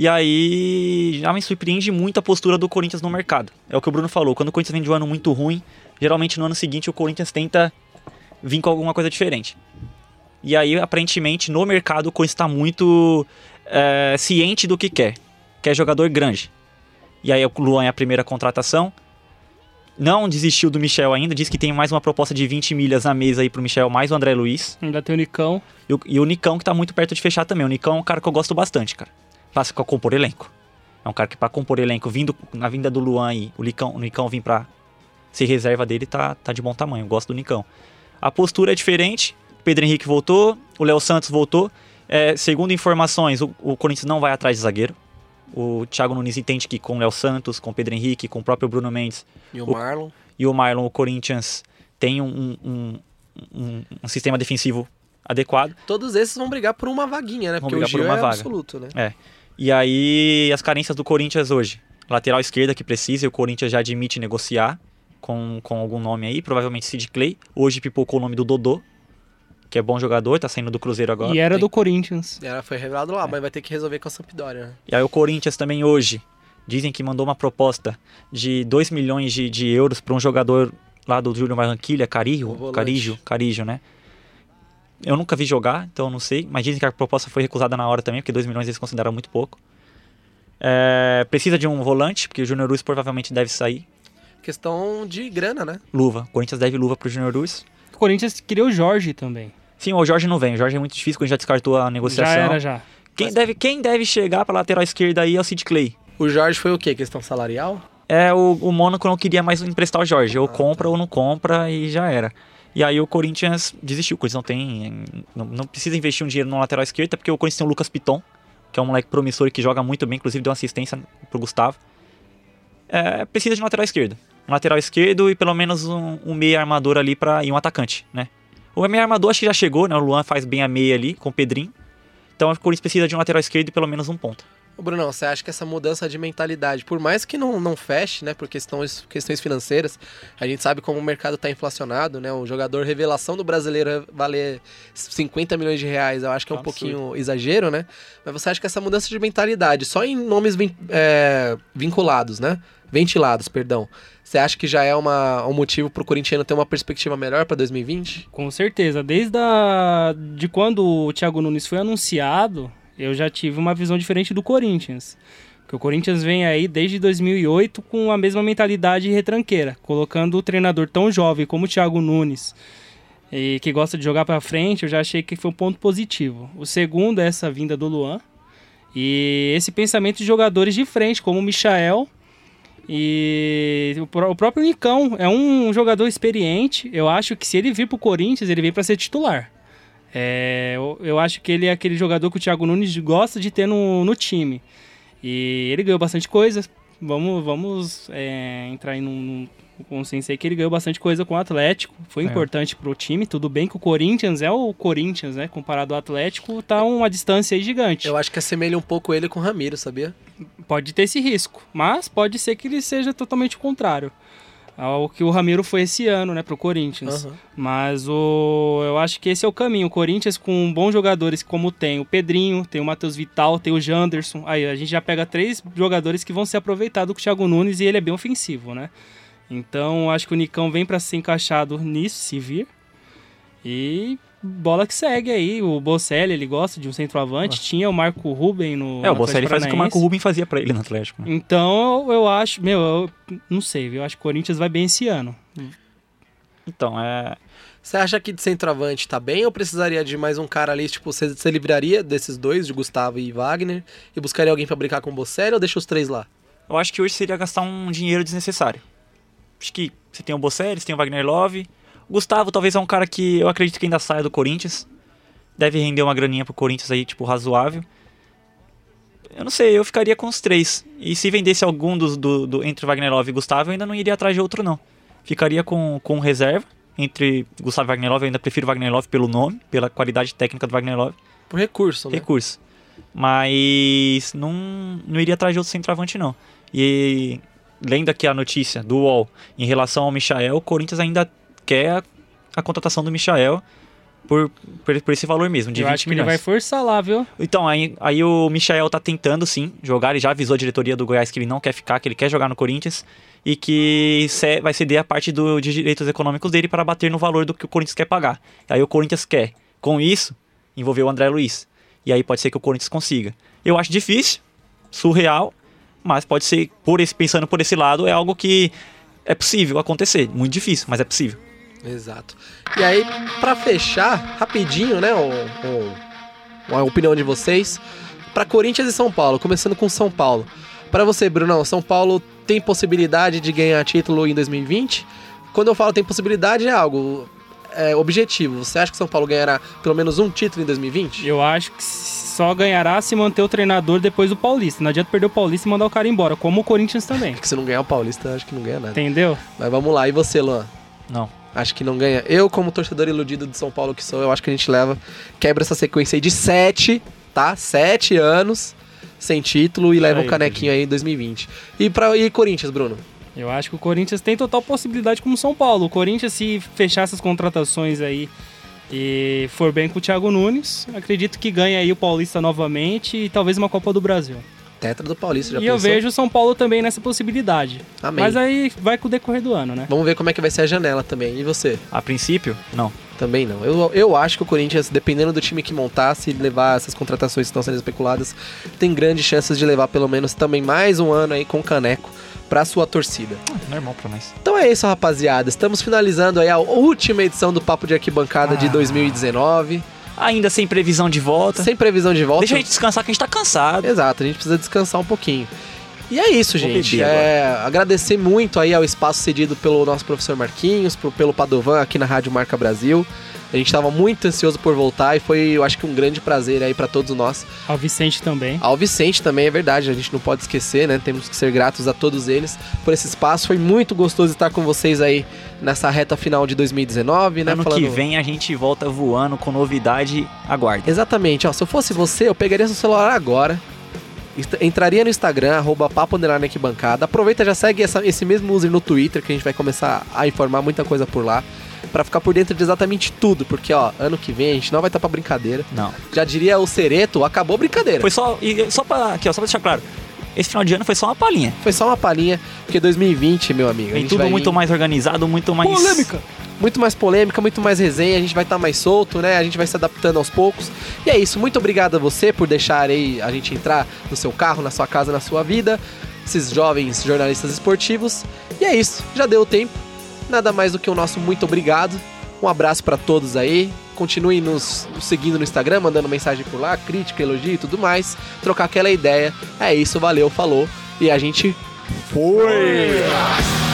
E aí já me surpreende muito a postura do Corinthians no mercado. É o que o Bruno falou. Quando o Corinthians vem de um ano muito ruim, geralmente no ano seguinte o Corinthians tenta vir com alguma coisa diferente. E aí, aparentemente, no mercado o Corinthians está muito é, ciente do que quer. Quer jogador grande. E aí o Luan é a primeira contratação. Não desistiu do Michel ainda, diz que tem mais uma proposta de 20 milhas na mesa aí pro Michel, mais o André Luiz. Ainda tem o Nicão. E o, e o Nicão que tá muito perto de fechar também. O Nicão é um cara que eu gosto bastante, cara. Pra pra compor elenco. É um cara que pra compor elenco, vindo na vinda do Luan aí, o Nicão, o Nicão vir pra ser reserva dele, tá, tá de bom tamanho. Eu gosto do Nicão. A postura é diferente. O Pedro Henrique voltou, o Léo Santos voltou. É, segundo informações, o, o Corinthians não vai atrás de zagueiro. O Thiago Nunes entende que com o Léo Santos, com o Pedro Henrique, com o próprio Bruno Mendes E o O- Marlon. e o Marlon, o Corinthians tem um, um, um- um sistema defensivo adequado. Todos esses vão brigar por uma vaguinha, né? Vão Porque o brigar por Gil uma é vaga. absoluto, né? E aí, as carências do Corinthians hoje. Lateral esquerda que precisa, e o Corinthians já admite negociar com, com algum nome aí, provavelmente Sid Clay. Hoje pipocou o nome do Dodô, que é bom jogador, tá saindo do Cruzeiro agora. e era tem- do Corinthians. Ela foi revelado É. lá, mas vai ter que resolver com a Sampdoria, né? E aí o Corinthians também hoje, dizem que mandou uma proposta de 2 milhões de, de euros para um jogador lá do Júlio Barranquilha, O Carijo. Carijo, Carijo, né? Eu nunca vi jogar, então eu não sei, mas dizem que a proposta foi recusada na hora também, porque 2 milhões eles consideram muito pouco. É, precisa de um volante, porque o Júnior Luz provavelmente deve sair. Questão de grana, né? Luva. O Corinthians deve luva pro Júnior Luz. O Corinthians queria o Jorge também. Sim, o Jorge não vem. O Jorge é muito difícil, quando já descartou a negociação. Já era, já. Quem, deve, quem deve chegar pra lateral esquerda aí é o Sid Clay. O Jorge foi o quê? Questão salarial? É, o, o Mônaco não queria mais emprestar o Jorge. Ou compra ou não compra e já era. E aí o Corinthians desistiu. O Corinthians não tem. Não, não precisa investir um dinheiro no lateral esquerdo, porque o Corinthians tem o Lucas Piton, que é um moleque promissor que joga muito bem, inclusive deu uma assistência pro Gustavo. É, precisa de um lateral esquerdo. Um lateral esquerdo e pelo menos um, um meia armador ali para e um atacante, né? O meia armador acho que já chegou, né? O Luan faz bem a meia ali com o Pedrinho. Então o Corinthians precisa de um lateral esquerdo e pelo menos um ponta. Ô Brunão, você acha que essa mudança de mentalidade, por mais que não, não feche, né, por questões, questões financeiras, a gente sabe como o mercado está inflacionado, né, o jogador revelação do brasileiro valer 50 milhões de reais, eu acho que é um Absurdo. pouquinho exagero, né, mas você acha que essa mudança de mentalidade, só em nomes vin é, vinculados, né, ventilados, perdão, você acha que já é uma, um motivo para o corintiano ter uma perspectiva melhor para 2020? Com certeza, desde a, de quando o Thiago Nunes foi anunciado, eu já tive uma visão diferente do Corinthians. Porque o Corinthians vem aí desde 2008 com a mesma mentalidade retranqueira, colocando o treinador tão jovem como o Thiago Nunes e que gosta de jogar para frente, eu já achei que foi um ponto positivo. O segundo é essa vinda do Luan e esse pensamento de jogadores de frente, como o Michael e o, próprio Nicão é um jogador experiente. Eu acho que se ele vir para o Corinthians, ele vem para ser titular. É, eu, eu, acho que ele é aquele jogador que o Thiago Nunes gosta de ter no, no time. E ele ganhou bastante coisa. Vamos, vamos é, entrar em um, consenso aí que ele ganhou bastante coisa com o Atlético. Foi é. importante pro time. Tudo bem que o Corinthians é o Corinthians, né? Comparado ao Atlético, tá uma distância aí gigante. Eu acho que assemelha um pouco ele com o Ramiro, sabia? Pode ter esse risco, mas pode ser que ele seja totalmente o contrário ao que o Ramiro foi esse ano, né, pro Corinthians. Uhum. Mas o, eu acho que esse é o caminho. O Corinthians com bons jogadores como tem o Pedrinho, tem o Matheus Vital, tem o Janderson. Aí a gente já pega três jogadores que vão ser aproveitados com o Thiago Nunes e ele é bem ofensivo, né? Então acho que o Nicão vem para ser encaixado nisso, se vir. E bola que segue aí. O Bocelli, ele gosta de um centroavante. Tinha o Marco Ruben no. É, o Bocelli faz o que o Marco Ruben fazia para ele no Atlético. Né? Então eu, acho, meu, eu não sei, eu acho que o Corinthians vai bem esse ano. Então, é. Você acha que de centroavante tá bem ou precisaria de mais um cara ali? Tipo, você, você livraria desses dois, de Gustavo e Wagner, e buscaria alguém para brincar com o Bocelli ou deixa os três lá? Eu acho que hoje seria gastar um dinheiro desnecessário. Acho que você tem o Bocelli, você tem o Wagner Love Gustavo talvez é um cara que eu acredito que ainda saia do Corinthians. Deve render uma graninha pro Corinthians aí, tipo, razoável. Eu não sei, eu ficaria com os três. E se vendesse algum dos do, do, entre Wagner Love e Gustavo, eu ainda não iria atrás de outro, não. Ficaria com, com reserva. Entre Gustavo e Wagner Love, eu ainda prefiro Wagner Love pelo nome, pela qualidade técnica do Wagner Love. Por recurso, né? Recurso. Mas não, não iria atrás de outro centroavante, não. E lendo aqui a notícia do UOL em relação ao Michael, o Corinthians ainda quer a, a contratação do Michael por, por, por, esse valor mesmo, de Eu 20 acho que milhões. ele vai forçar lá, viu? Então, aí, aí o Michael tá tentando sim jogar, ele já avisou a diretoria do Goiás que ele não quer ficar, que ele quer jogar no Corinthians e que vai ceder a parte do, de direitos econômicos dele para bater no valor do que o Corinthians quer pagar. Aí o Corinthians quer, com isso, envolver o André Luiz. E aí pode ser que o Corinthians consiga. Eu acho difícil, surreal, mas pode ser, por esse, pensando por esse lado, é algo que é possível acontecer. Muito difícil, mas é possível. Exato. E aí, para fechar, rapidinho, né, o, o, a opinião de vocês, para Corinthians e São Paulo, começando com São Paulo. Para você, Brunão, São Paulo tem possibilidade de ganhar título em 2020? Quando eu falo tem possibilidade, é algo é, objetivo. Você acha que São Paulo ganhará pelo menos um título em 2020? Eu acho que só ganhará se manter o treinador depois do Paulista. Não adianta perder o Paulista e mandar o cara embora, como o Corinthians também. Porque se não ganhar o Paulista, acho que não ganha nada. Entendeu? Mas vamos lá. E você, Luan? Não. Acho que não ganha. Eu, como torcedor iludido de São Paulo que sou, eu acho que a gente leva, quebra essa sequência aí de sete, tá? Sete anos sem título e leva aí, um canequinho aí em 2020. E, pra, e Corinthians, Bruno? Eu acho que o Corinthians tem total possibilidade como São Paulo. O Corinthians, se fechar essas contratações aí e for bem com o Thiago Nunes, acredito que ganha aí o Paulista novamente e talvez uma Copa do Brasil. Tetra do Paulista, já E pensou? eu vejo o São Paulo também nessa possibilidade. Amém. Mas aí vai com o decorrer do ano, né? Vamos ver como é que vai ser a janela também. E você? A princípio, não. Também não. Eu, eu acho que o Corinthians, dependendo do time que montar, se levar essas contratações que estão sendo especuladas, tem grandes chances de levar pelo menos também mais um ano aí com caneco para sua torcida. Ah, normal para nós. Então é isso, rapaziada. Estamos finalizando aí a última edição do Papo de Arquibancada ah. de 2019 ainda sem previsão de volta. Sem previsão de volta. Deixa a gente descansar que a gente tá cansado. Exato, a gente precisa descansar um pouquinho. E é isso, gente. É, agradecer muito aí ao espaço cedido pelo nosso professor Marquinhos, pro- pelo Padovan aqui na Rádio Marca Brasil. A gente estava muito ansioso por voltar e foi, eu acho que um grande prazer aí para todos nós. Ao Vicente também. Ao Vicente também, é verdade, a gente não pode esquecer, né? Temos que ser gratos a todos eles por esse espaço. Foi muito gostoso estar com vocês aí nessa reta final de 2019, né? ano que Falando- vem a gente volta voando com novidade. Aguarde. Exatamente, ó. Se eu fosse você, eu pegaria seu celular agora. Entraria no Instagram, arroba papo. Aproveita, já segue essa- esse mesmo user no Twitter, que a gente vai começar a informar muita coisa por lá. Pra ficar por dentro de exatamente tudo. Porque, ó, ano que vem a gente não vai estar pra brincadeira. Não. Já diria o Cereto, acabou a brincadeira. Foi só. E só pra. Aqui, ó, só pra deixar claro. Esse final de ano foi só uma palhinha. Foi só uma palhinha, porque 2020, meu amigo. gente tudo muito mais organizado, muito mais. muito mais polêmica, muito mais resenha, a gente vai estar mais solto, né? A gente vai se adaptando aos poucos. E é isso, muito obrigado a você por deixar aí a gente entrar no seu carro, na sua casa, na sua vida, esses jovens jornalistas esportivos. E é isso, já deu o tempo. Nada mais do que o nosso muito obrigado. Um abraço pra todos aí. Continuem nos nos seguindo no Instagram, mandando mensagem por lá, crítica, elogio e tudo mais. Trocar aquela ideia. É isso, valeu, falou. E a gente foi!